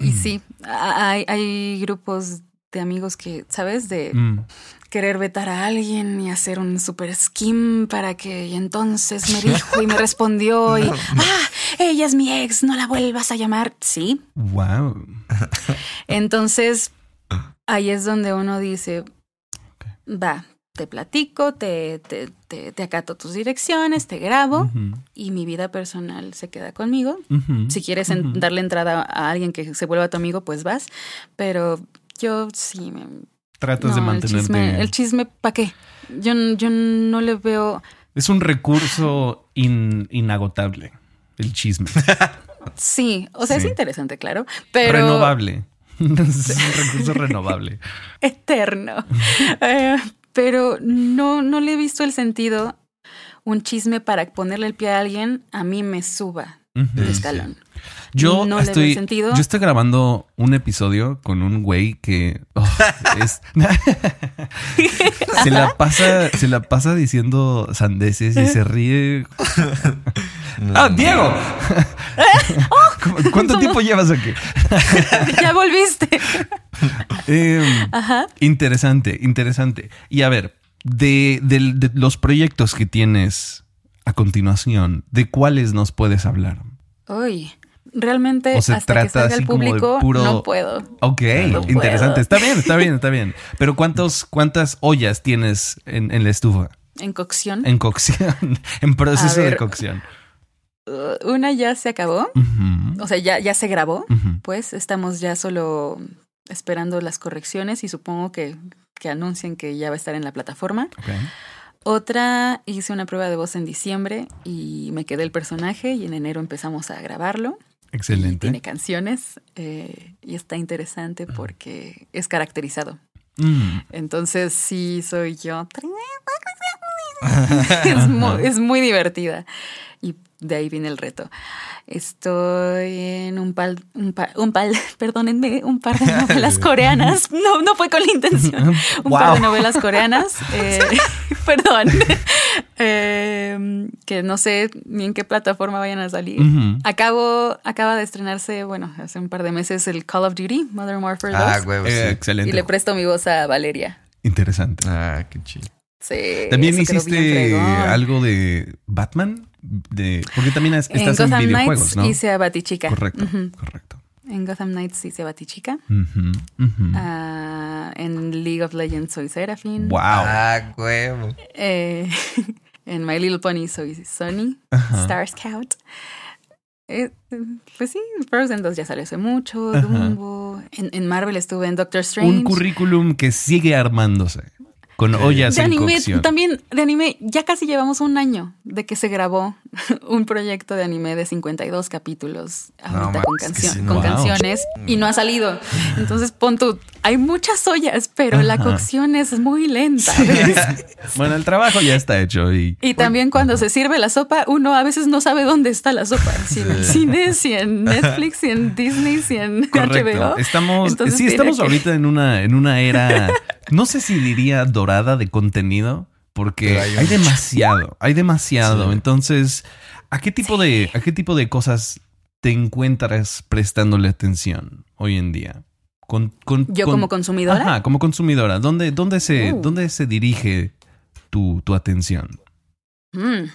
y sí, hay, hay grupos de amigos que, ¿sabes? De Mm. querer vetar a alguien y hacer un super skim para que y entonces me dijo y me respondió y, ah, ella es mi ex, no la vuelvas a llamar. Sí. Wow. Entonces, ahí es donde uno dice, va, te platico, te, te, te, te acato tus direcciones, te grabo y mi vida personal se queda conmigo. Si quieres darle entrada a alguien que se vuelva tu amigo, pues vas. Pero yo sí me... Tratas de no, el mantenerte. chisme, el chisme ¿para qué? Yo, yo no le veo... Es un recurso in- inagotable, el chisme. Sí, o sea, Sí. es interesante, claro, pero... Renovable. es un recurso renovable. Eterno. Eh, pero no, no le he visto el sentido. Un chisme para ponerle el pie a alguien, a mí me suba de Sí, escalón. Yo No le estoy, sentido. yo estoy grabando un episodio con un güey que oh, es- se la pasa, se la pasa diciendo sandeces y se ríe. ¡Ah, Diego! ¿Cu- ¿Cuánto tiempo llevas aquí? ya volviste. Em, Ajá. Interesante, interesante. Y a ver, de, del- de los proyectos que tienes a continuación, ¿de cuáles nos puedes hablar? Uy, realmente O se hasta trata que salga así el como de público puro- no puedo. Ok, No interesante. puedo. Está bien, está bien, está bien. Pero ¿cuántos, ¿cuántas ollas tienes en, en la estufa? En cocción, En cocción, en proceso de cocción. uh, una ya se acabó. O sea, ya, ya se grabó. Pues estamos ya solo esperando las correcciones y supongo que, que anuncien que ya va a estar en la plataforma. Ok. Otra, hice una prueba de voz en diciembre y me quedé el personaje y en enero empezamos a grabarlo. Excelente. tiene canciones eh, y está interesante porque es caracterizado. Mm, Entonces sí soy yo. es, muy, es muy divertida. De ahí viene el reto. Estoy en un pal, un, pa- un pal, perdónenme, un par de novelas coreanas. No, no fue con la intención. Un par de novelas coreanas. eh, perdón. Eh, que no sé ni en qué plataforma vayan a salir. Acabo, acaba de estrenarse, bueno, hace un par de meses el Call of Duty, Modern Warfare 2. Ah, huevo, Eh, sí. excelente. y le presto mi voz a Valeria. Interesante. Ah, qué chido. Sí, También hiciste algo de Batman, de porque también es- En estás en, Gotham videojuegos, Knights ¿no? hice a Batichica. Correcto, correcto. En Gotham Knights hice a Batichica. Ujú. Ah, en League of Legends soy Seraphine. wow. Ah, huevo. Eh, en My Little Pony soy Sonny, Ajá. Star Scout. Eh, pues sí, Frozen 2 ya salió hace mucho. Dumbo. En, en Marvel estuve en Doctor Strange. Un currículum que sigue armándose con ollas de en anime, cocción. también de anime, ya casi llevamos un año de que se grabó un proyecto de anime de 52 capítulos ahorita No, con, cancio- sí, con. Wow. canciones y no ha salido. Entonces pon tú, hay muchas ollas, pero la cocción es muy lenta. bueno, el trabajo ya está hecho y Y también cuando se sirve la sopa, uno a veces no sabe dónde está la sopa. Si en el cine, si en Netflix, si en Disney, si en correcto. HBO. Estamos Entonces sí estamos que- ahorita en una en una era no sé si diría dorada de contenido porque hay demasiado, hay demasiado. Sí. Entonces, ¿a qué tipo de a qué tipo de cosas te encuentras prestándole atención hoy en día? Con, con- Yo con- como consumidora. Ajá, como consumidora, ¿dónde, dónde, se, Uh. ¿dónde se dirige tu, tu atención? Mm.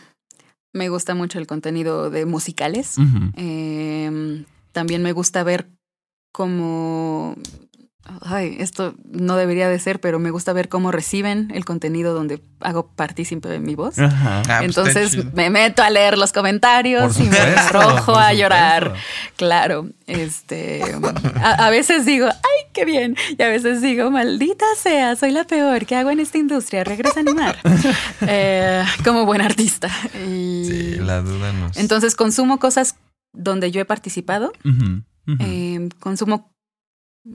Me gusta mucho el contenido de musicales. Eh, también me gusta ver cómo... Ay, esto no debería de ser, pero me gusta ver cómo reciben el contenido donde hago partícipe de mi voz. Ajá. Ah, pues Entonces me meto a leer los comentarios y me arrojo a llorar. Claro, este, a, a veces digo, ay, qué bien, y a veces digo, maldita sea, soy la peor, ¿qué hago en esta industria? Regresa a animar, Eh, como buen artista. Y Sí, la duda no entonces consumo cosas donde yo he participado, Ujú, ujú. eh, consumo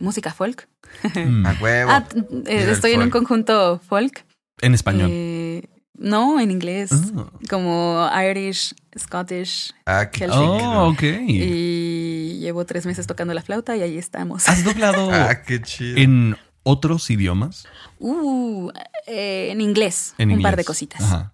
música folk. Mm. A huevo. Ah, eh, estoy en un conjunto folk. en español. Eh, no, en inglés. Ah. Como Irish, Scottish. ah, qué Celtic. Oh, chido. ok. Y llevo tres meses tocando la flauta y ahí estamos. ¿Has doblado Ah, qué chido. en otros idiomas? Uh, eh, en inglés. En un inglés. par de cositas. Ajá.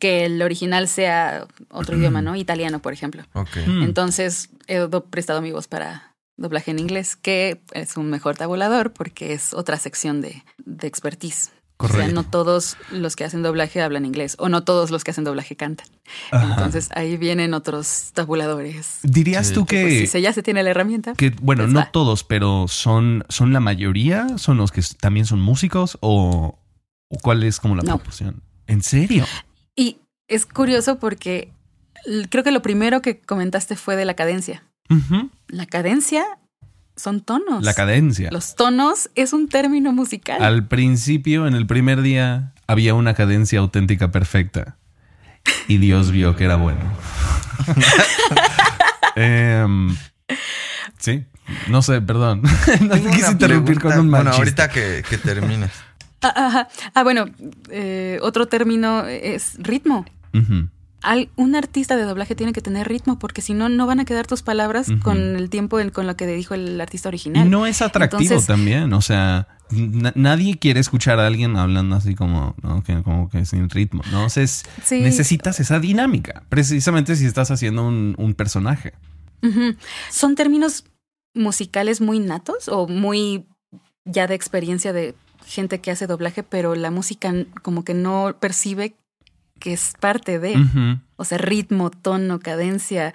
Que el original sea otro idioma, ¿no? Italiano, por ejemplo. Ok. Mm. Entonces he do- prestado mi voz para doblaje en inglés, que es un mejor tabulador porque es otra sección de, de expertise. O sea, Correcto. no todos los que hacen doblaje hablan inglés o no todos los que hacen doblaje cantan. Ajá. Entonces ahí vienen otros tabuladores. ¿Dirías Sí. tú que, Pues, si se- ya se tiene la herramienta. que bueno, pues no va. todos, pero son, son la mayoría? ¿Son los que también son músicos? ¿O, o cuál es como la No. proporción? ¿En serio? Y es curioso porque creo que lo primero que comentaste fue de la cadencia. La cadencia son tonos. La cadencia. Los tonos es un término musical. Al principio, en el primer día, había una cadencia auténtica perfecta. Y Dios vio que era bueno. Em, sí, no sé, perdón. no te quise interrumpir pregunta. con un mal Bueno, chiste. ahorita que, que termines. Ah. Ah, bueno, eh, otro término es ritmo. Al- un artista de doblaje tiene que tener ritmo porque si no, no van a quedar tus palabras con el tiempo con lo que dijo el artista Y original. no es atractivo Entonces- también, o sea, na- nadie quiere escuchar a alguien hablando así como, ¿no? que, como que sin ritmo, ¿no? O sea, es- Sí. necesitas esa dinámica, precisamente si estás haciendo un, un personaje. Son términos musicales muy natos o muy ya de experiencia de gente que hace doblaje, pero la música como que no percibe que es parte de, o sea, ritmo, tono, cadencia,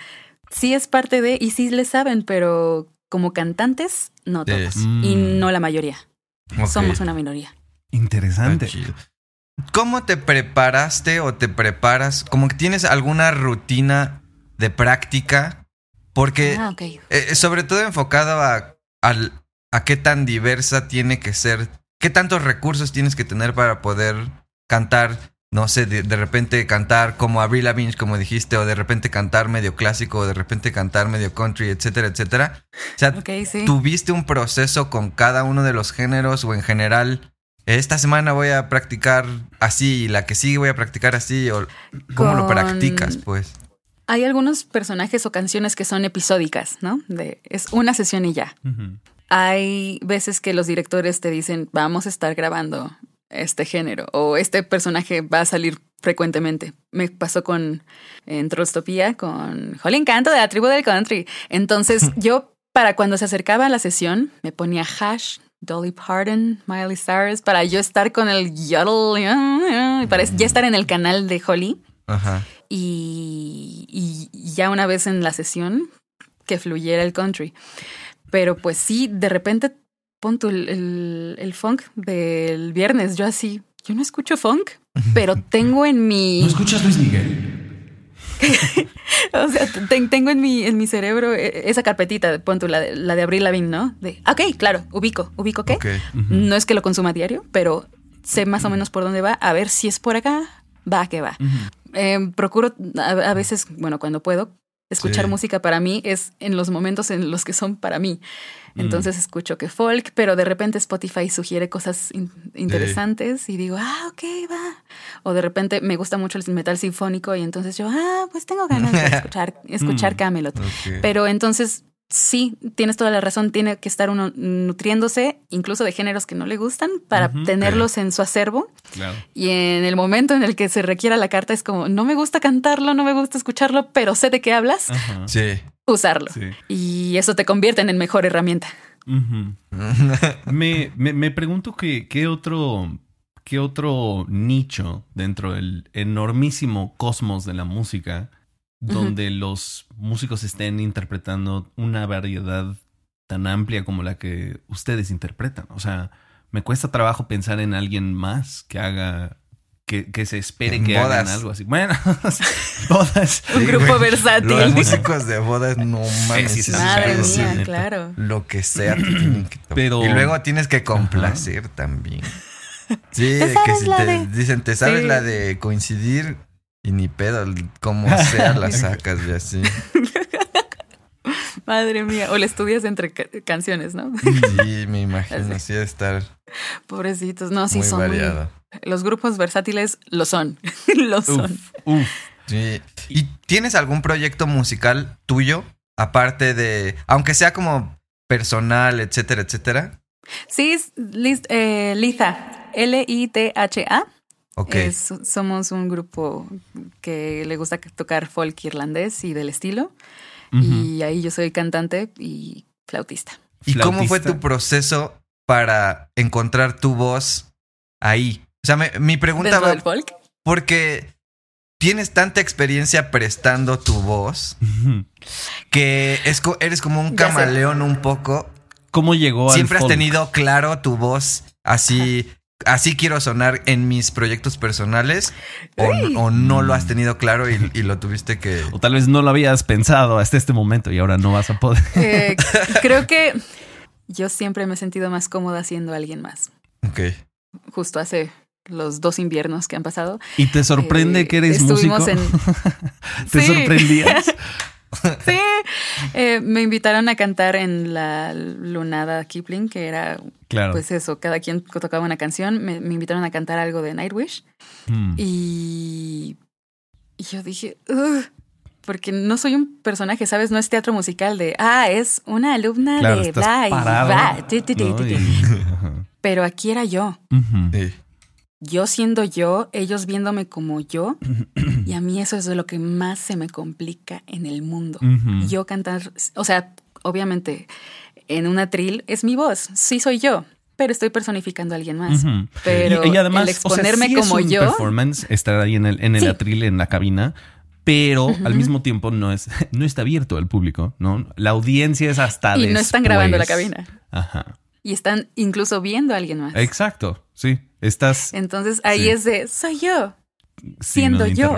sí es parte de y sí le saben, pero como cantantes, no todos. Mm. Y no la mayoría. Somos una minoría. Interesante. ¿Cómo te preparaste o te preparas? Como que tienes alguna rutina de práctica, porque Ah, ok. eh, sobre todo enfocado a, a qué tan diversa tiene que ser, qué tantos recursos tienes que tener para poder cantar, no sé, de, de repente cantar como Avril Lavigne, como dijiste, o de repente cantar medio clásico, o de repente cantar medio country, etcétera, etcétera. O sea, sí. ¿Tuviste un proceso con cada uno de los géneros o en general? Esta semana voy a practicar así y la que sigue voy a practicar así o cómo lo practicas, pues. Hay algunos personajes o canciones que son episódicas, ¿no? De, es una sesión y ya. Hay veces que los directores te dicen, vamos a estar grabando este género o este personaje va a salir frecuentemente. Me pasó con en Trollstopía, con Holly Encanto de la tribu del country. Entonces yo, para cuando se acercaba a la sesión, me ponía hash, Dolly Parton, Miley Cyrus, para yo estar con el yodel, y para ya estar en el canal de Holly. Ajá. Y, y ya una vez en la sesión, que fluyera el country. Pero pues sí, de repente pon tu el, el- el funk del viernes. Yo así, yo no escucho funk, pero tengo en mi. ¿No escuchas Luis Miguel? O sea, ten- tengo en mi, en mi cerebro eh, esa carpetita, pon tú, la de, la de Abril Lavigne, ¿no? De, ok, claro, ubico, ubico qué. No es que lo consuma a diario, pero sé más o menos por dónde va, a ver si es por acá, va que va. Eh, procuro a, a veces, bueno, cuando puedo, escuchar Sí. música para mí es en los momentos en los que son para mí. Entonces escucho que folk, pero de repente Spotify sugiere cosas in- interesantes y digo, ah, ok, va. O de repente me gusta mucho el metal sinfónico y entonces yo, ah, pues tengo ganas de escuchar, escuchar Mm. Camelot. Pero entonces, sí, tienes toda la razón, tiene que estar uno nutriéndose incluso de géneros que no le gustan para tenerlos en su acervo. Claro. Y en el momento en el que se requiera la carta es como, no me gusta cantarlo, no me gusta escucharlo, pero sé de qué hablas. Sí. usarlo. Sí. Y eso te convierte en mejor herramienta. Me, me, me pregunto que, qué otro, qué otro nicho dentro del enormísimo cosmos de la música donde los músicos estén interpretando una variedad tan amplia como la que ustedes interpretan. O sea, me cuesta trabajo pensar en alguien más que haga, que, que se espere En que hagan bodas. algo así. Bueno, bodas. Un Sí, grupo güey. versátil. Los músicos de bodas, no mames. Sí, sí, sí, Madre sí, mía, neta. claro. Lo que sea que. Pero- Y luego tienes que complacer también. Sí, ¿Te que sabes si la te de- dicen, te sabes Sí. la de coincidir y ni pedo, como sea la sacas y así. Madre mía. O le estudias entre ca- canciones, ¿no? Sí, me imagino, Así. de estar Pobrecitos. No, sí muy son. muy- variado. los grupos versátiles lo son. lo son. Uf. Sí. ¿Y tienes algún proyecto musical tuyo? Aparte de, aunque sea como personal, etcétera, etcétera. Sí, Liz- eh, Litha. L-I-T-H-A. Es- somos un grupo que le gusta tocar folk irlandés y del estilo. Y ahí yo soy cantante y flautista. ¿Y cómo fue tu proceso para encontrar tu voz ahí? O sea, me- mi pregunta va del folk. porque tienes tanta experiencia prestando tu voz que es eres como un camaleón un poco. ¿Cómo llegó al Siempre has folk? tenido claro tu voz así. Así quiero sonar en mis proyectos personales o, no lo has tenido claro y, y lo tuviste que... O tal vez no lo habías pensado hasta este momento y ahora no vas a poder. Eh, creo que yo siempre me he sentido más cómoda siendo alguien más. Ok. Justo hace los dos inviernos que han pasado. ¿Y te sorprende eh, que eres músico? estuvimos en- ¿Te Sí. sorprendías? Sí, Eh, me invitaron a cantar en la Lunada Kipling, que era, Claro. pues eso, cada quien tocaba una canción. Me, me invitaron a cantar algo de Nightwish Mm. y, y yo dije, porque no soy un personaje, ¿sabes? No es teatro musical de, ah, es una alumna Claro, de bla y parado, va, ti, ti, ti, ¿no? ti, ti". Y- ajá. Pero aquí era yo. Sí. Yo siendo yo, ellos viéndome como yo, y a mí eso es de lo que más se me complica en el mundo. Yo cantar, o sea, obviamente en una atril es mi voz, sí soy yo, pero estoy personificando a alguien más. Pero y, y además, el exponerme o sea, sí como es un yo, performance estar ahí en el, en el Sí. atril, en la cabina, pero al mismo tiempo no es, no está abierto al público, ¿no? La audiencia es hasta y no están grabando la cabina. Ajá. Y están incluso viendo a alguien más. Exacto, sí. Estás Entonces ahí Sí. es de, soy yo. siendo yo.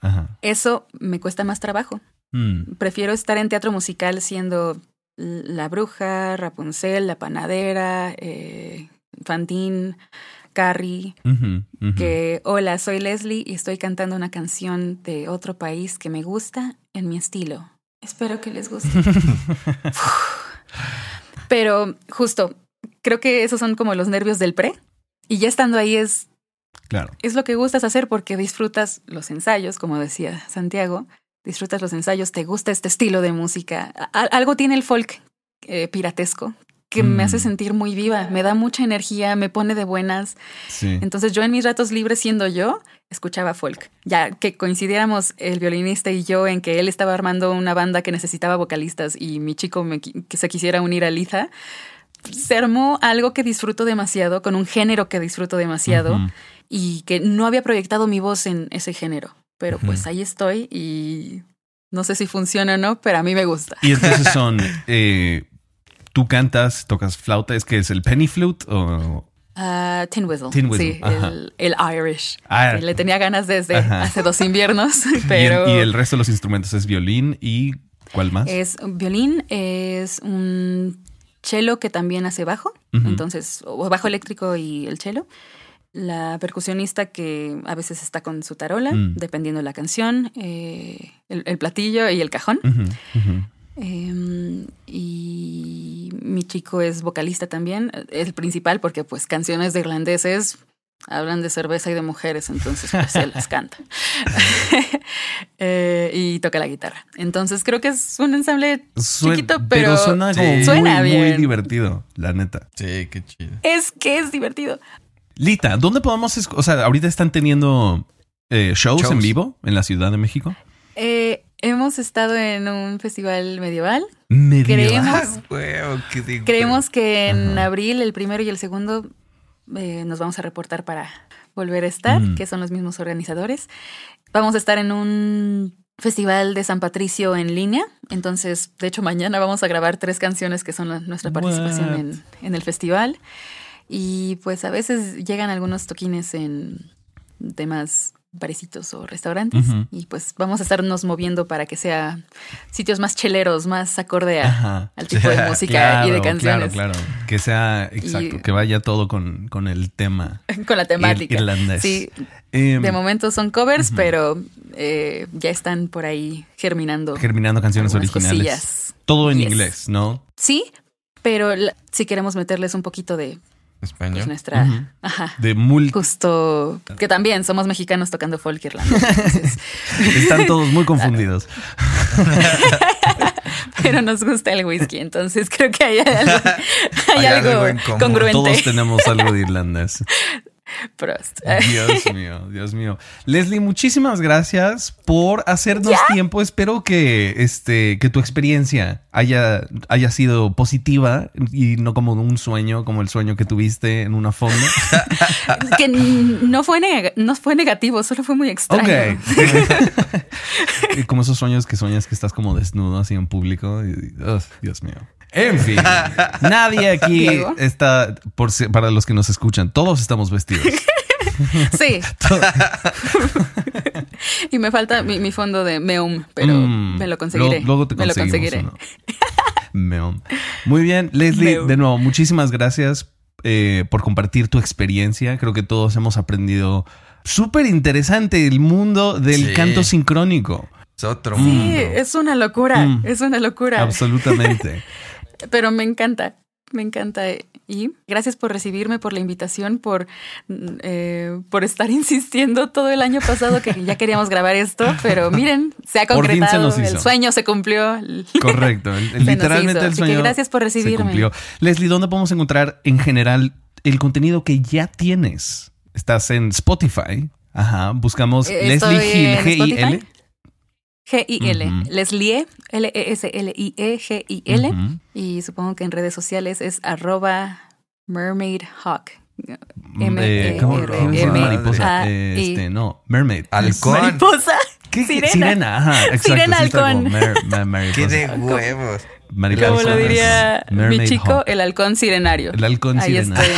Ajá. Eso me cuesta más trabajo. Mm. Prefiero estar en teatro musical siendo la bruja, Rapunzel, la panadera, eh, Fantine, Carrie, que hola, soy Leslie y estoy cantando una canción de otro país que me gusta en mi estilo. Espero que les guste. Pero justo, creo que esos son como los nervios del pre. Y ya estando ahí es, Claro. es lo que gustas hacer porque disfrutas los ensayos, como decía Santiago, disfrutas los ensayos, te gusta este estilo de música. Algo tiene el folk eh, piratesco que me Mm. hace sentir muy viva, me da mucha energía, me pone de buenas. Sí. Entonces yo en mis ratos libres siendo yo, escuchaba folk. Ya que coincidiéramos el violinista y yo en que él estaba armando una banda que necesitaba vocalistas y mi chico me que se quisiera unir a Liza, se armó algo que disfruto demasiado, con un género que disfruto demasiado y que no había proyectado mi voz en ese género. Pero pues ahí estoy y no sé si funciona o no, pero a mí me gusta. Y entonces son, eh, tú cantas, tocas flauta, ¿es que es el penny flute o...? Ah, Tin Whistle. Tin Whistle, Sí, el, el Irish. Ah. le tenía ganas desde Ajá. hace dos inviernos, Y el- pero... Y, el, resto de los instrumentos es violín y ¿cuál más? Es un violín, es un cello que también hace bajo, entonces, o bajo eléctrico y el cello. La percusionista que a veces está con su tarola, Mm. dependiendo de la canción, eh, el, el platillo y el cajón. Eh, y mi chico es vocalista también, el principal, porque pues canciones de irlandeses hablan de cerveza y de mujeres, entonces pues él las canta. Eh, y toca la guitarra. Entonces creo que es un ensamble chiquito, pero, suena como Sí. muy, suena muy bien. divertido, la neta. Sí, qué chido. Es que es divertido. Lita, ¿dónde podemos, o sea, ahorita están teniendo eh, shows, Shows. en vivo en la Ciudad de México? Eh, hemos estado en un festival medieval. Medieval. Creemos, Ah, qué digo. creemos que en abril, el primero y el segundo, eh, nos vamos a reportar para volver a estar, Mm. que son los mismos organizadores. Vamos a estar en un festival de San Patricio en línea. Entonces, de hecho, mañana vamos a grabar tres canciones que son la- nuestra participación en, en el festival. Y pues a veces llegan algunos toquines en temas barecitos o restaurantes. Y pues vamos a estarnos moviendo para que sea sitios más cheleros, más acorde a- Ajá. al tipo de música y de canciones. Claro, claro. Que sea, exacto, Y- que vaya todo con, con el tema Con la temática. ir- irlandés. Sí, Em, de momento son covers, pero eh, ya están por ahí germinando. germinando canciones originales. cosillas. Todo en Yes. inglés, ¿no? Sí, pero la- si queremos meterles un poquito de pues, Español. nuestra. Ujú. Ajá. De mul Justo que también somos mexicanos tocando folk irlandés. entonces, Están todos muy confundidos. pero nos gusta el whisky, entonces creo que hay algo, hay Hay algo, algo congruente. Todos tenemos algo de irlandés. Prost. Dios mío, Dios mío. Leslie, muchísimas gracias por hacernos tiempo. Espero que este que tu experiencia haya, haya sido positiva y no como un sueño, como el sueño que tuviste en una fonda. que no fue, neg- no fue negativo, solo fue muy extraño. Ok. Y como esos sueños que sueñas que estás como desnudo así en público. y- Dios mío. En fin, nadie aquí Diego. está, por si- para los que nos escuchan, todos estamos vestidos. Sí. y me falta mi, mi fondo de Meum, pero Mm, me lo conseguiré. Luego, luego te me lo conseguiré. uno. Meom. Muy bien, Leslie, de nuevo, muchísimas gracias eh, por compartir tu experiencia. Creo que todos hemos aprendido súper interesante el mundo del Sí. canto sincrónico. Es otro Sí, mundo. es una locura, Mm. es una locura. Absolutamente. Pero me encanta, me encanta. Y gracias por recibirme, por la invitación, por, mm, eh, por estar insistiendo todo el año pasado que ya queríamos grabar esto, pero miren, se ha se concretado, el sueño se cumplió. Correcto. el- literalmente el Así que sueño. gracias por recibirme. Leslie, ¿dónde podemos encontrar en general el contenido que ya tienes? Estás en Spotify. Ajá. Buscamos Eh, Leslie Gil, en G-I-L. Leslie, L-E-S-L-I-E, G-I-L. Ujú. Y supongo que en redes sociales es arroba mermaidhawk. Eh, ¿cómo- M-E-R- cómo se llama? M- mariposa. A- Eh, I- este, no, mermaid. Halcón. Mariposa. Sirena. Sirena, ajá, exacto. Sirena halcón. mariposa. Qué de huevos. Mariposa. Como lo diría mi chico, hawk. el halcón sirenario. El halcón Ahí sirenario.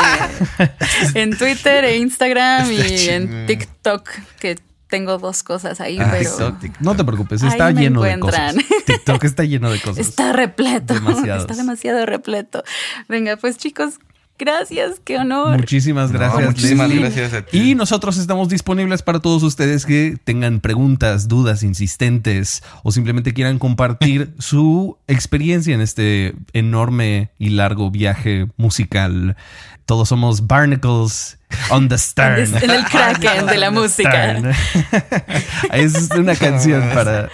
estoy en Twitter e Instagram y en. TikTok, que tengo dos cosas ahí, Ah, pero TikTok, TikTok. No te preocupes, Ahí está me lleno de cosas. TikTok está lleno de cosas. está repleto. Demasiados. Está demasiado repleto. Venga, pues chicos, gracias, qué honor. Muchísimas No, gracias. muchísimas Leslie. gracias a ti. Y nosotros estamos disponibles para todos ustedes que tengan preguntas, dudas insistentes o simplemente quieran compartir su experiencia en este enorme y largo viaje musical. Todos somos Barnacles On the Stern. En el Kraken de la música. es una canción para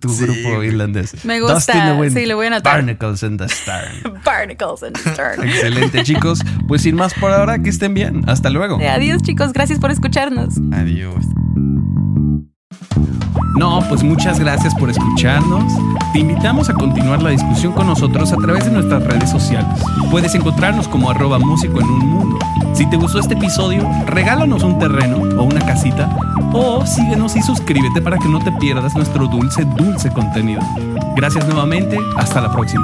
tu Sí, grupo irlandés. Me gusta. The Sí, lo voy a anotar. Barnacles in the Stern. Barnacles and Stern. Excelente, chicos. Pues sin más por ahora, que estén bien. Hasta luego. Adiós, chicos. Gracias por escucharnos. Adiós. No, pues muchas gracias por escucharnos. Te invitamos a continuar la discusión con nosotros a través de nuestras redes sociales. Puedes encontrarnos como arroba músico en un mundo. Si te gustó este episodio, regálanos un terreno o una casita o síguenos y suscríbete para que no te pierdas nuestro dulce, dulce contenido. Gracias nuevamente, hasta la próxima.